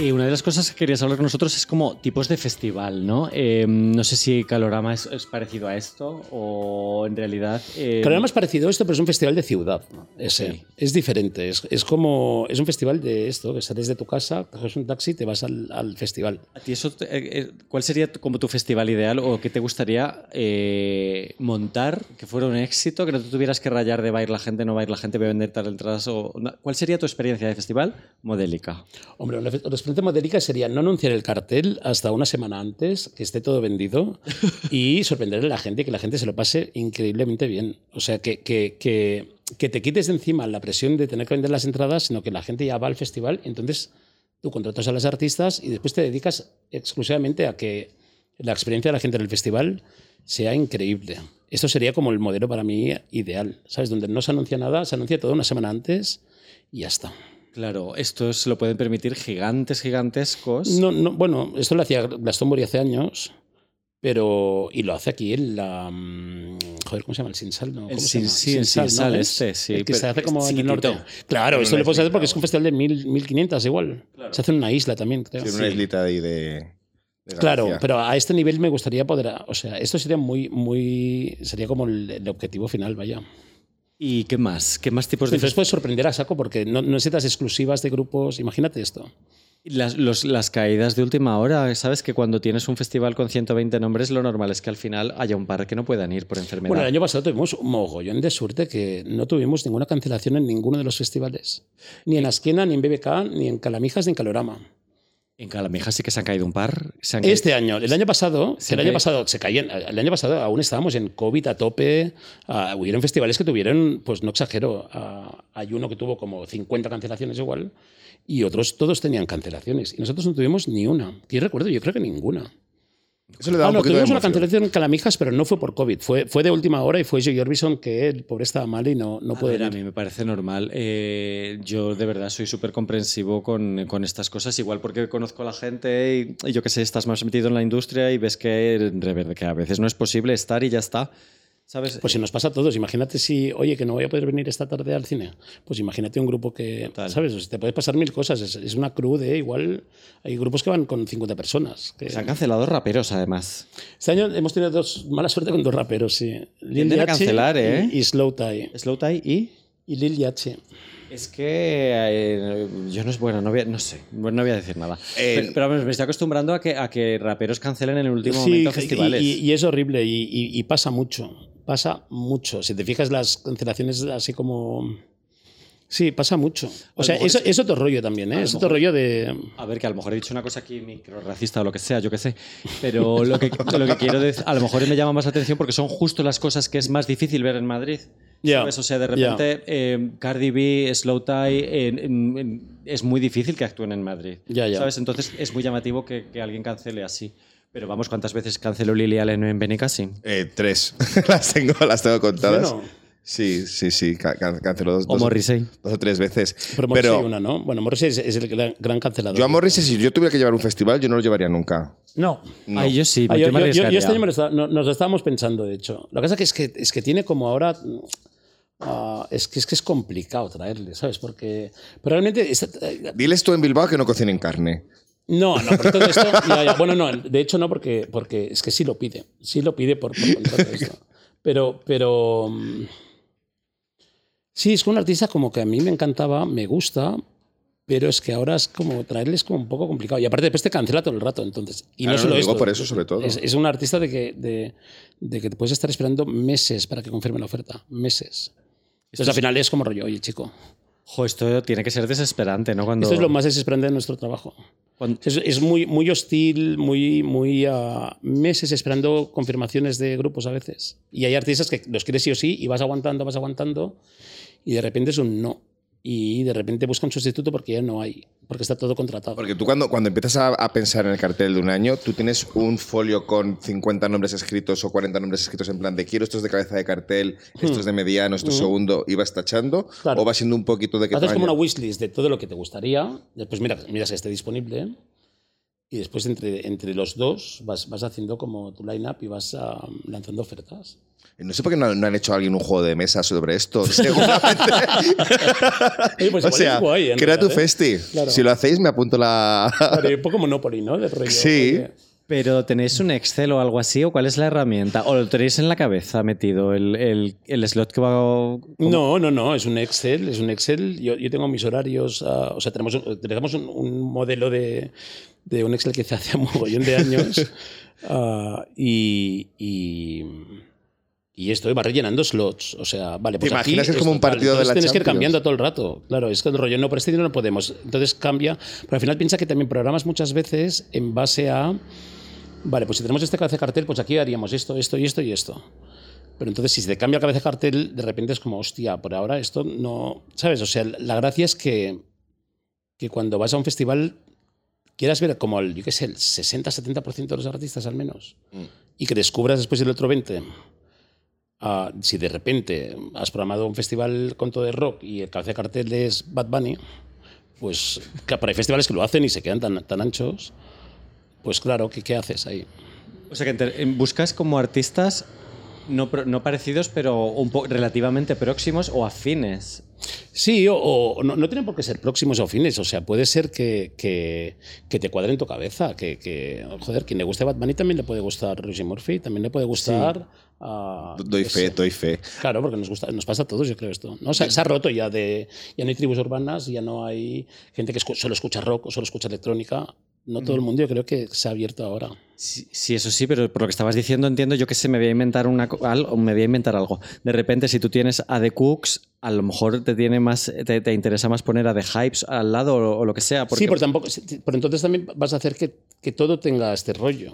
Y una de las cosas que querías hablar con nosotros es como tipos de festival, ¿no? Eh, no sé si Calorama es, es parecido a esto o en realidad... eh, Calorama es parecido a esto, pero es un festival de ciudad. ¿no? Ese. Es diferente. Es, es como. Es un festival de esto, que sales de tu casa, coges un taxi y te vas al, al festival. ¿A ti eso, eh, eh, ¿Cuál sería tu- como tu festival ideal o qué te gustaría eh, montar que fuera un éxito, que no te tuvieras que rayar de va a ir la gente, no va a ir la gente, voy a vender tal entradas? O, ¿Cuál sería tu experiencia de festival modélica? Hombre, una, una experiencia modélica sería no anunciar el cartel hasta una semana antes, que esté todo vendido, y sorprender a la gente y que la gente se lo pase increíblemente bien. O sea, que, que, que, que te quites de encima la presión de tener que vender las entradas, sino que la gente ya va al festival entonces Tú contratas a las artistas y después te dedicas exclusivamente a que la experiencia de la gente en el festival sea increíble. Esto sería como el modelo para mí ideal, ¿sabes? Donde no se anuncia nada, se anuncia todo una semana antes y ya está. Claro, esto se lo pueden permitir gigantes, gigantescos. No, no, bueno, esto lo hacía Glastonbury hace años, pero. Y lo hace aquí en la. Mm, joder, ¿cómo se llama? El Sinsal, ¿no? El sin, sí, Sinsal, este, sí. que se hace como en el norte. Claro, esto lo puedes hacer porque es un festival de mil, 1500 igual. Se hace en una isla también, creo. Sí, una islita ahí de. Claro, pero a este nivel me gustaría poder. O sea, esto sería muy. muy sería como el objetivo final, vaya. ¿Y qué más? ¿Qué más tipos de.? Entonces puedes sorprender a saco porque no, necesitas exclusivas de grupos. Imagínate esto. Las, las, caídas de última hora, sabes que cuando tienes un festival con 120 nombres, lo normal es que al final haya un par que no puedan ir por enfermedad. Bueno, el año pasado tuvimos un mogollón de suerte que no tuvimos ninguna cancelación en ninguno de los festivales. Ni en Asquena, ni en BBK, ni en Calamijas, ni en Calorama. En Calamijas sí que se han caído un par. este año, el año pasado, el año pasado se caían, el año pasado aún estábamos en COVID a tope. Uh, hubieron festivales que tuvieron, pues no exagero, hay uno que tuvo como 50 cancelaciones igual y otros todos tenían cancelaciones y nosotros no tuvimos ni una. Y recuerdo, yo creo que ninguna. Eso le da ah, un no, tuvimos una cancelación en Calamijas, pero no fue por COVID. Fue, fue de última hora y fue Joey Orbison que el pobre estaba mal y no, no puede A mí me parece normal. Eh, yo de verdad soy súper comprensivo con, con, estas cosas, igual porque conozco a la gente y, yo que sé, estás más metido en la industria y ves que, que a veces no es posible estar y ya está. Pues si nos pasa a todos, imagínate si, oye, que no voy a poder venir esta tarde al cine. Pues imagínate un grupo que, ¿sabes? te puede pasar mil cosas. Es, una cruz de igual. Hay grupos que van con 50 personas. Se han cancelado raperos, además. Este año hemos tenido dos, mala suerte con dos raperos, sí. Lil a cancelar, ¿eh? Y, Slow Tie. Slow Tie y. Y Lil Yachi. Es que eh, yo no es bueno, no, voy a, no sé, no voy a decir nada. pero, me estoy acostumbrando a que, a que raperos cancelen en el último momento festivales. Y, y, es horrible y, pasa mucho pasa mucho. Si te fijas, las cancelaciones así como... Sí, pasa mucho. O sea, eso, es otro rollo también, ¿eh? Es otro rollo de... A ver, que a lo mejor he dicho una cosa aquí micro racista o lo que sea, yo qué sé. Pero lo que, lo que quiero decir, a lo mejor me llama más atención porque son justo las cosas que es más difícil ver en Madrid. Yeah. O sea, de repente eh, Cardi B, Slow Tie, es muy difícil que actúen en Madrid. Ya, ¿Sabes? Entonces es muy llamativo que, que alguien cancele así. Pero vamos, ¿cuántas veces canceló Lily Allen en Benicassi? Eh, tres. las, tengo, las tengo contadas. Sí, sí, sí, canceló dos, o Morrissey. dos o tres veces. Pero Morrissey una, ¿no? Bueno, Morrissey es, el gran, cancelador. Yo a Morrissey, si yo tuviera que llevar un festival, yo no lo llevaría nunca. No. no. yo sí, yo, este año nos lo estábamos pensando, de hecho. Lo que pasa es que, es que tiene como ahora... Ah, es, que, es que es complicado traerle, ¿sabes? Porque pero realmente... Diles tú en Bilbao que no cocinen carne. No, no, por todo esto. Bueno, no, de hecho no, porque, porque es que sí lo pide. Sí lo pide por, por contrato esto. Pero, pero. Mm, sí, es que un artista como que a mí me encantaba, me gusta, pero es que ahora es como traerles como un poco complicado. Y aparte después te cancela todo el rato, entonces. Y no solo eso. por eso, sobre todo. Es, un artista de que, de, de, que te puedes estar esperando meses para que confirme la oferta. Meses. Entonces al final es como rollo, oye, chico. Jo, esto tiene que ser desesperante, ¿no? Cuando... Esto es lo más desesperante de nuestro trabajo. Es, muy, muy hostil, muy, muy a meses esperando confirmaciones de grupos a veces. Y hay artistas que los quieres sí o sí y vas aguantando, vas aguantando y de repente es un no y de repente busca un sustituto porque ya no hay, porque está todo contratado. Porque tú cuando, cuando empiezas a, pensar en el cartel de un año, tú tienes un folio con 50 nombres escritos o 40 nombres escritos en plan de quiero estos de cabeza de cartel, estos de mediano, estos hmm. segundo, y vas tachando, o va siendo un poquito de que Haces como una wishlist de todo lo que te gustaría, después mira, mira si esté disponible, y después entre, entre los dos vas, vas haciendo como tu line-up y vas ah, lanzando ofertas. No sé por qué no, han hecho alguien un juego de mesa sobre esto. pues o sea, crea tu ¿eh? festi. Si lo hacéis, me apunto la. un poco Monopoly, ¿no? sí. Pero ¿tenéis un Excel o algo así? ¿O cuál es la herramienta? ¿O lo tenéis en la cabeza metido el, el, el slot que va.? No, no, no. Es un Excel. Es un Excel. Yo, yo tengo mis horarios. Ah, o sea, tenemos, tenemos un modelo de, de un Excel que se hace un mogollón de años. Ah, y, y, y, esto va rellenando slots. O sea, vale, pues ¿Te imaginas es como un partido de la Tienes que ir cambiando todo el rato. Claro, es que el rollo, no, por este dinero no podemos. Entonces cambia. Pero al final piensa que también programas muchas veces en base a. Vale, pues si tenemos este cabeza de cartel, pues aquí haríamos esto, esto y esto y esto. Pero entonces, si se te cambia cabeza de cartel, de repente es como, hostia, por ahora esto no. ¿Sabes? O sea, la gracia es que, que cuando vas a un festival quieras ver como el, yo qué sé, el 60-70% de los artistas al menos, y que descubras después el otro 20%, ah, si de repente has programado un festival con todo de rock y el cabeza de cartel es Bad Bunny, pues pero hay festivales que lo hacen y se quedan tan, tan anchos, pues claro, ¿qué, ¿qué haces ahí? O sea que buscas como artistas no, no parecidos, pero un relativamente próximos o afines. Sí, o, no, tienen por qué ser próximos o afines. O sea, puede ser que, que, te cuadre en tu cabeza. Que, que, joder, quien le guste Batman y también le puede gustar Rosie Murphy, también le puede gustar. doy fe, doy fe. Claro, porque nos, gusta, nos pasa a todos, yo creo esto. ¿no? se ha roto ya de. Ya no hay tribus urbanas, ya no hay gente que solo escucha rock o solo escucha electrónica. No todo el mundo, yo creo que se ha abierto ahora. Sí, eso sí, pero por lo que estabas diciendo entiendo yo que se me voy a inventar una algo, me voy a inventar algo. De repente, si tú tienes a The Cooks, a lo mejor te tiene más, te, interesa más poner a The Hypes al lado o, lo que sea. Sí, pero tampoco, pero entonces también vas a hacer que, que todo tenga este rollo.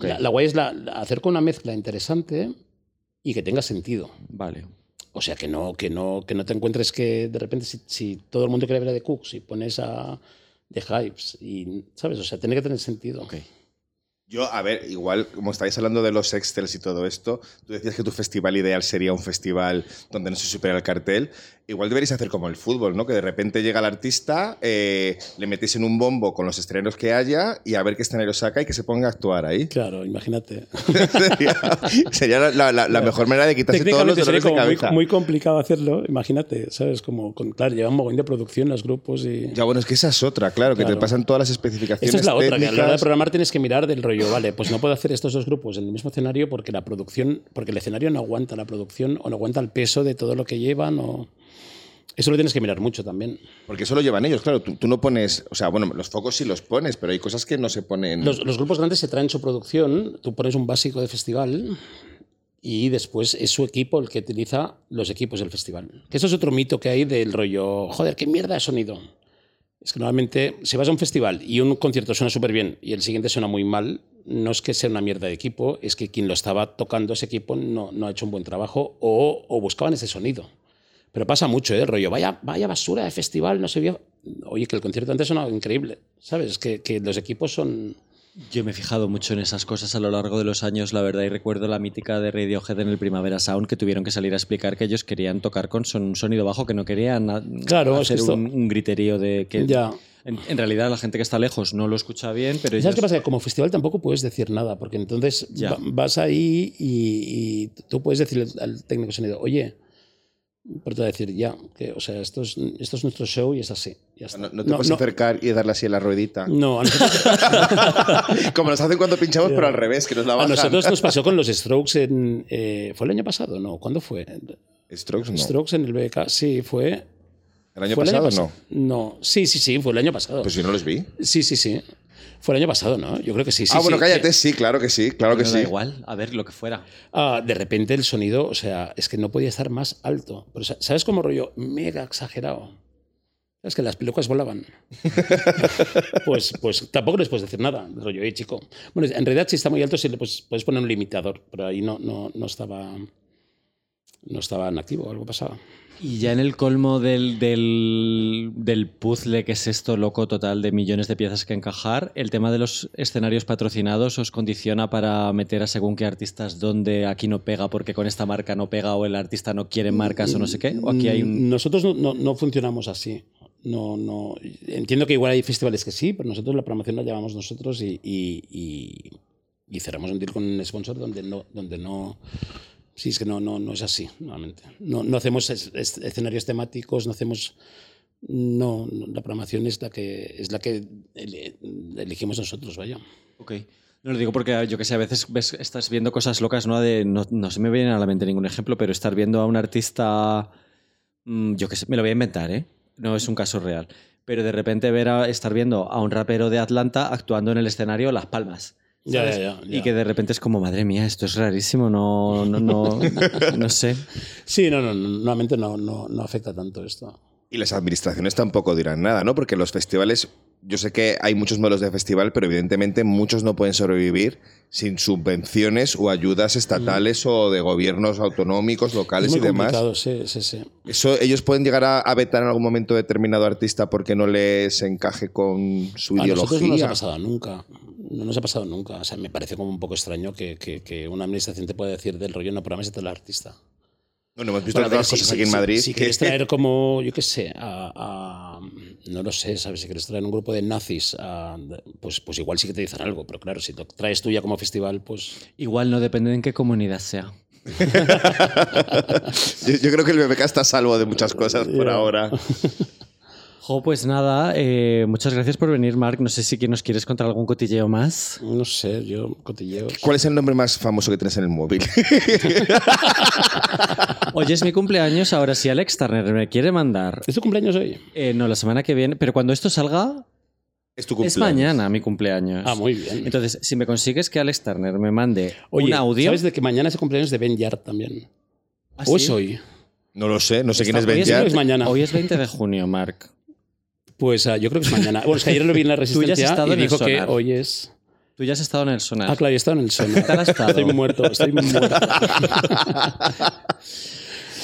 la, guay es la, hacer con una mezcla interesante y que tenga sentido. Vale. O sea, que no, que no, que no te encuentres que de repente si, si todo el mundo quiere ver a The Cooks y pones a de hypes. Y, ¿sabes? O sea, tiene que tener sentido. Yo, a ver, igual, como estáis hablando de los Excels y todo esto, tú decías que tu festival ideal sería un festival donde no se supera el cartel. Igual deberíais hacer como el fútbol, ¿no? Que de repente llega el artista, eh, le metéis en un bombo con los estrenos que haya y a ver qué escenario saca y que se ponga a actuar ahí. Claro, imagínate. sería, la, mejor manera de quitarse todos los dolores de cabeza. Muy, muy, complicado hacerlo, imagínate, ¿sabes? Como, con, claro, llevan un mogollón de producción los grupos y... Ya, bueno, es que esa es otra, claro, que te pasan todas las especificaciones Esa es la otra, que a la hora de programar tienes que mirar del rollo, vale, pues no puedo hacer estos dos grupos en el mismo escenario porque la producción, porque el escenario no aguanta la producción o no aguanta el peso de todo lo que llevan o... Eso lo tienes que mirar mucho también. Porque eso lo llevan ellos, claro. Tú, no pones, o sea, bueno, los focos sí los pones, pero hay cosas que no se ponen. Los, grupos grandes se traen su producción, tú pones un básico de festival y después es su equipo el que utiliza los equipos del festival. Que eso es otro mito que hay del rollo, joder, qué mierda de sonido. Es que normalmente, si vas a un festival y un concierto suena súper bien y el siguiente suena muy mal, no es que sea una mierda de equipo, es que quien lo estaba tocando ese equipo no, no ha hecho un buen trabajo o, o buscaban ese sonido. Pero pasa mucho, ¿eh? El rollo, vaya, vaya basura de festival, no se vio. Oye, que el concierto antes sonaba increíble, ¿sabes? Que, que los equipos son. Yo me he fijado mucho en esas cosas a lo largo de los años, la verdad, y recuerdo la mítica de Radiohead en el Primavera Sound que tuvieron que salir a explicar que ellos querían tocar con un sonido bajo, que no querían claro, hacer un, griterío de que. Ya. En, realidad la gente que está lejos no lo escucha bien, pero... ¿Sabes qué pasa? Como festival tampoco puedes decir nada, porque entonces vas ahí y, y, tú puedes decirle al técnico de sonido, oye, pero te voy a decir, ya, que, o sea, esto es, esto es nuestro show y es así. Ya está. No, te puedes acercar y darle así a la ruedita. No, a nosotros... Como nos hacen cuando pinchamos, pero al revés, que nos la bajan. A nosotros nos pasó con los Strokes en. Eh, ¿Fue el año pasado? No, ¿cuándo fue? Strokes no. Strokes en el BK, sí, fue. ¿El año pasado no? No, sí, sí, sí, fue el año pasado. Pues yo no los vi. Sí, sí, sí. Fue el año pasado, ¿no? Yo creo que sí. sí ah, bueno, cállate, sí, claro que sí, claro que sí. Da igual, a ver lo que fuera. Ah, de repente el sonido, o sea, es que no podía estar más alto. Pero, ¿Sabes cómo rollo? Mega exagerado. Es que las pelucas volaban. pues, pues tampoco les puedes decir nada. Rollo, eh, chico. Bueno, en realidad, si está muy alto, sí le puedes, puedes poner un limitador, pero ahí no, no, no estaba. No estaba en activo, algo pasaba. Y ya en el colmo del, del, del, puzzle que es esto loco total de millones de piezas que encajar, el tema de los escenarios patrocinados os condiciona para meter a según qué artistas donde aquí no pega porque con esta marca no pega o el artista no quiere marcas o no sé qué. ¿O aquí hay Nosotros no, no, funcionamos así. No, no. Entiendo que igual hay festivales que sí, pero nosotros la promoción la llevamos nosotros y, y, y, y cerramos un deal con un sponsor donde no, donde no Sí, es que no, no, no es así, normalmente. No, no hacemos escenarios temáticos, no hacemos... No, la programación es la que, es la que elegimos nosotros, vaya. Ok. No lo digo porque yo que sé, a veces ves, estás viendo cosas locas, ¿no? De, no, no se me viene a la mente ningún ejemplo, pero estar viendo a un artista, mm, yo que sé, me lo voy a inventar, ¿eh? No es un caso real. Pero de repente ver a, estar viendo a un rapero de Atlanta actuando en el escenario Las Palmas. Y que de repente es como, madre mía, esto es rarísimo, no, no, no, no sé. Sí, no, no, normalmente no, no, no afecta tanto esto. Y las administraciones tampoco dirán nada, ¿no? Porque los festivales yo sé que hay muchos modelos de festival, pero evidentemente muchos no pueden sobrevivir sin subvenciones o ayudas estatales o de gobiernos autonómicos, locales Es y muy demás. complicado, sí, sí, sí. Eso, ellos pueden llegar a, a vetar en algún momento determinado artista porque no les encaje con su A nosotros no nos ha ideología. pasado nunca. No nos ha pasado nunca. O sea, me parece como un poco extraño que, que- que una administración te pueda decir del rollo no programes el artista. Bueno, hemos visto Bueno, ver, otras si- cosas si- aquí en si- Madrid. Si, que- quieres traer como, yo qué sé, a, a- no lo sé, ¿sabes? Si quieres traer un grupo de nazis, a- pues, pues igual sí que te dicen algo, pero claro, si lo traes tú ya como festival, pues... Igual no depende en qué comunidad sea. yo, yo creo que el BBK está a salvo de muchas cosas por ahora. Jo, pues nada, eh, muchas gracias por venir, Marc. No sé si nos quieres contar algún cotilleo más. No sé, yo cotilleos. ¿Cuál es el nombre más famoso que tienes en el móvil? Oye, es mi cumpleaños, ahora si Alex Turner me quiere mandar... ¿Es tu cumpleaños hoy? eh, no, la semana que viene, pero cuando esto salga, es tu es cumpleaños. mañana mi cumpleaños. Ah, muy bien. Entonces, si me consigues que Alex Turner me mande Oye, un audio... ¿sabes de que mañana es el cumpleaños de Ben Yard también? ¿Ah, ¿O sí? es hoy? No lo sé, no sé quién es Está- hoy Ben es- es mañana. Hoy es 20 de junio, Marc. Pues ah, yo creo que es mañana. Bueno, es que ayer lo vi en la Tú ya has Resistencia estado y en el dijo que hoy es... Tú ya has estado en el sonar. Ah, claro, ya estaba en el sonar. tal has estado? Estoy muerto, estoy muerto.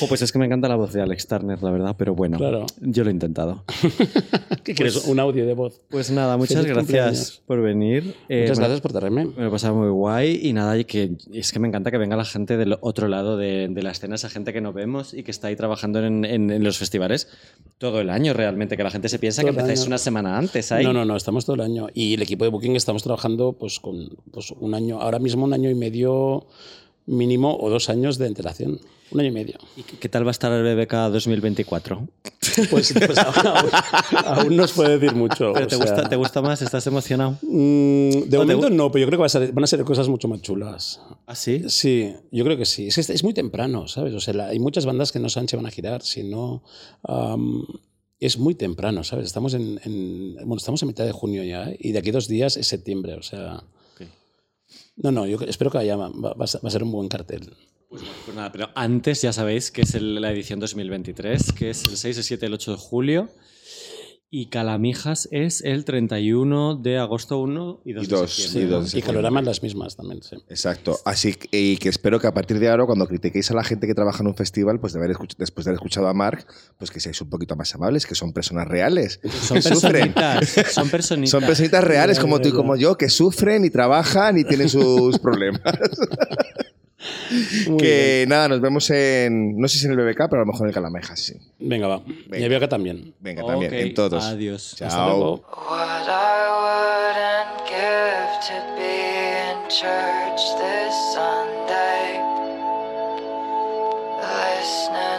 Jo, pues es que me encanta la voz de Alex Turner, la verdad, pero bueno, Claro. yo lo he intentado. ¿Qué quieres? Un audio de voz. Pues nada, muchas Feliz gracias por venir. Eh, Muchas gracias por traerme. Me lo he pasado muy guay y nada, y que es que me encanta que venga la gente del otro lado de, de la escena, esa gente que no vemos y que está ahí trabajando en, en- en los festivales todo el año realmente, que la gente se piensa Todo que empezáis una semana antes ahí. No, no, no, estamos todo el año. Y el equipo de Booking estamos trabajando pues con pues, un año, ahora mismo un año y medio mínimo o dos años de antelación. Un año y medio. ¿Y qué tal va a estar el BBK 2024? Pues, pues aún, aún no os puede decir mucho. ¿Pero o te, sea, gusta, te gusta más? ¿Estás emocionado? mm, de ¿O te momento no, pero yo creo que va a ser- van a ser cosas mucho más chulas. ¿Ah, sí? Sí, yo creo que sí. Es, muy temprano, ¿sabes? O sea, la- hay muchas bandas que no saben si van a girar, si no... es muy temprano, ¿sabes? Estamos en, en- bueno, estamos en mitad de junio ya, ¿eh? y de aquí a dos días es septiembre, o sea... No, no, yo espero que haya, va, va a ser- un buen cartel. Pues nada, pero antes ya sabéis que es el- la edición 2023, que es el 6, el 7, el 8 de julio. Y Calamijas es el 31 de agosto 1 y 2 Y de dos, septiembre. y dos de y septiembre. Caloramas las mismas también, sí. Exacto. Así que, y que espero que a partir de ahora, cuando critiquéis a la gente que trabaja en un festival, pues de haber después de haber escuchado a Mark, pues que seáis un poquito más amables, que son personas reales. Son que sufren. personitas, son personitas. Son personitas reales como tú y como yo, que sufren y trabajan y tienen sus problemas. Que nada, nos vemos en, no sé si en el BBK, pero a lo mejor en el Calamejas, sí. bien. Venga, va. Y había acá también. Venga, también, Ok, en todos. Adiós. Hasta Chao. luego. What I wouldn't give to be in church this Sunday, listening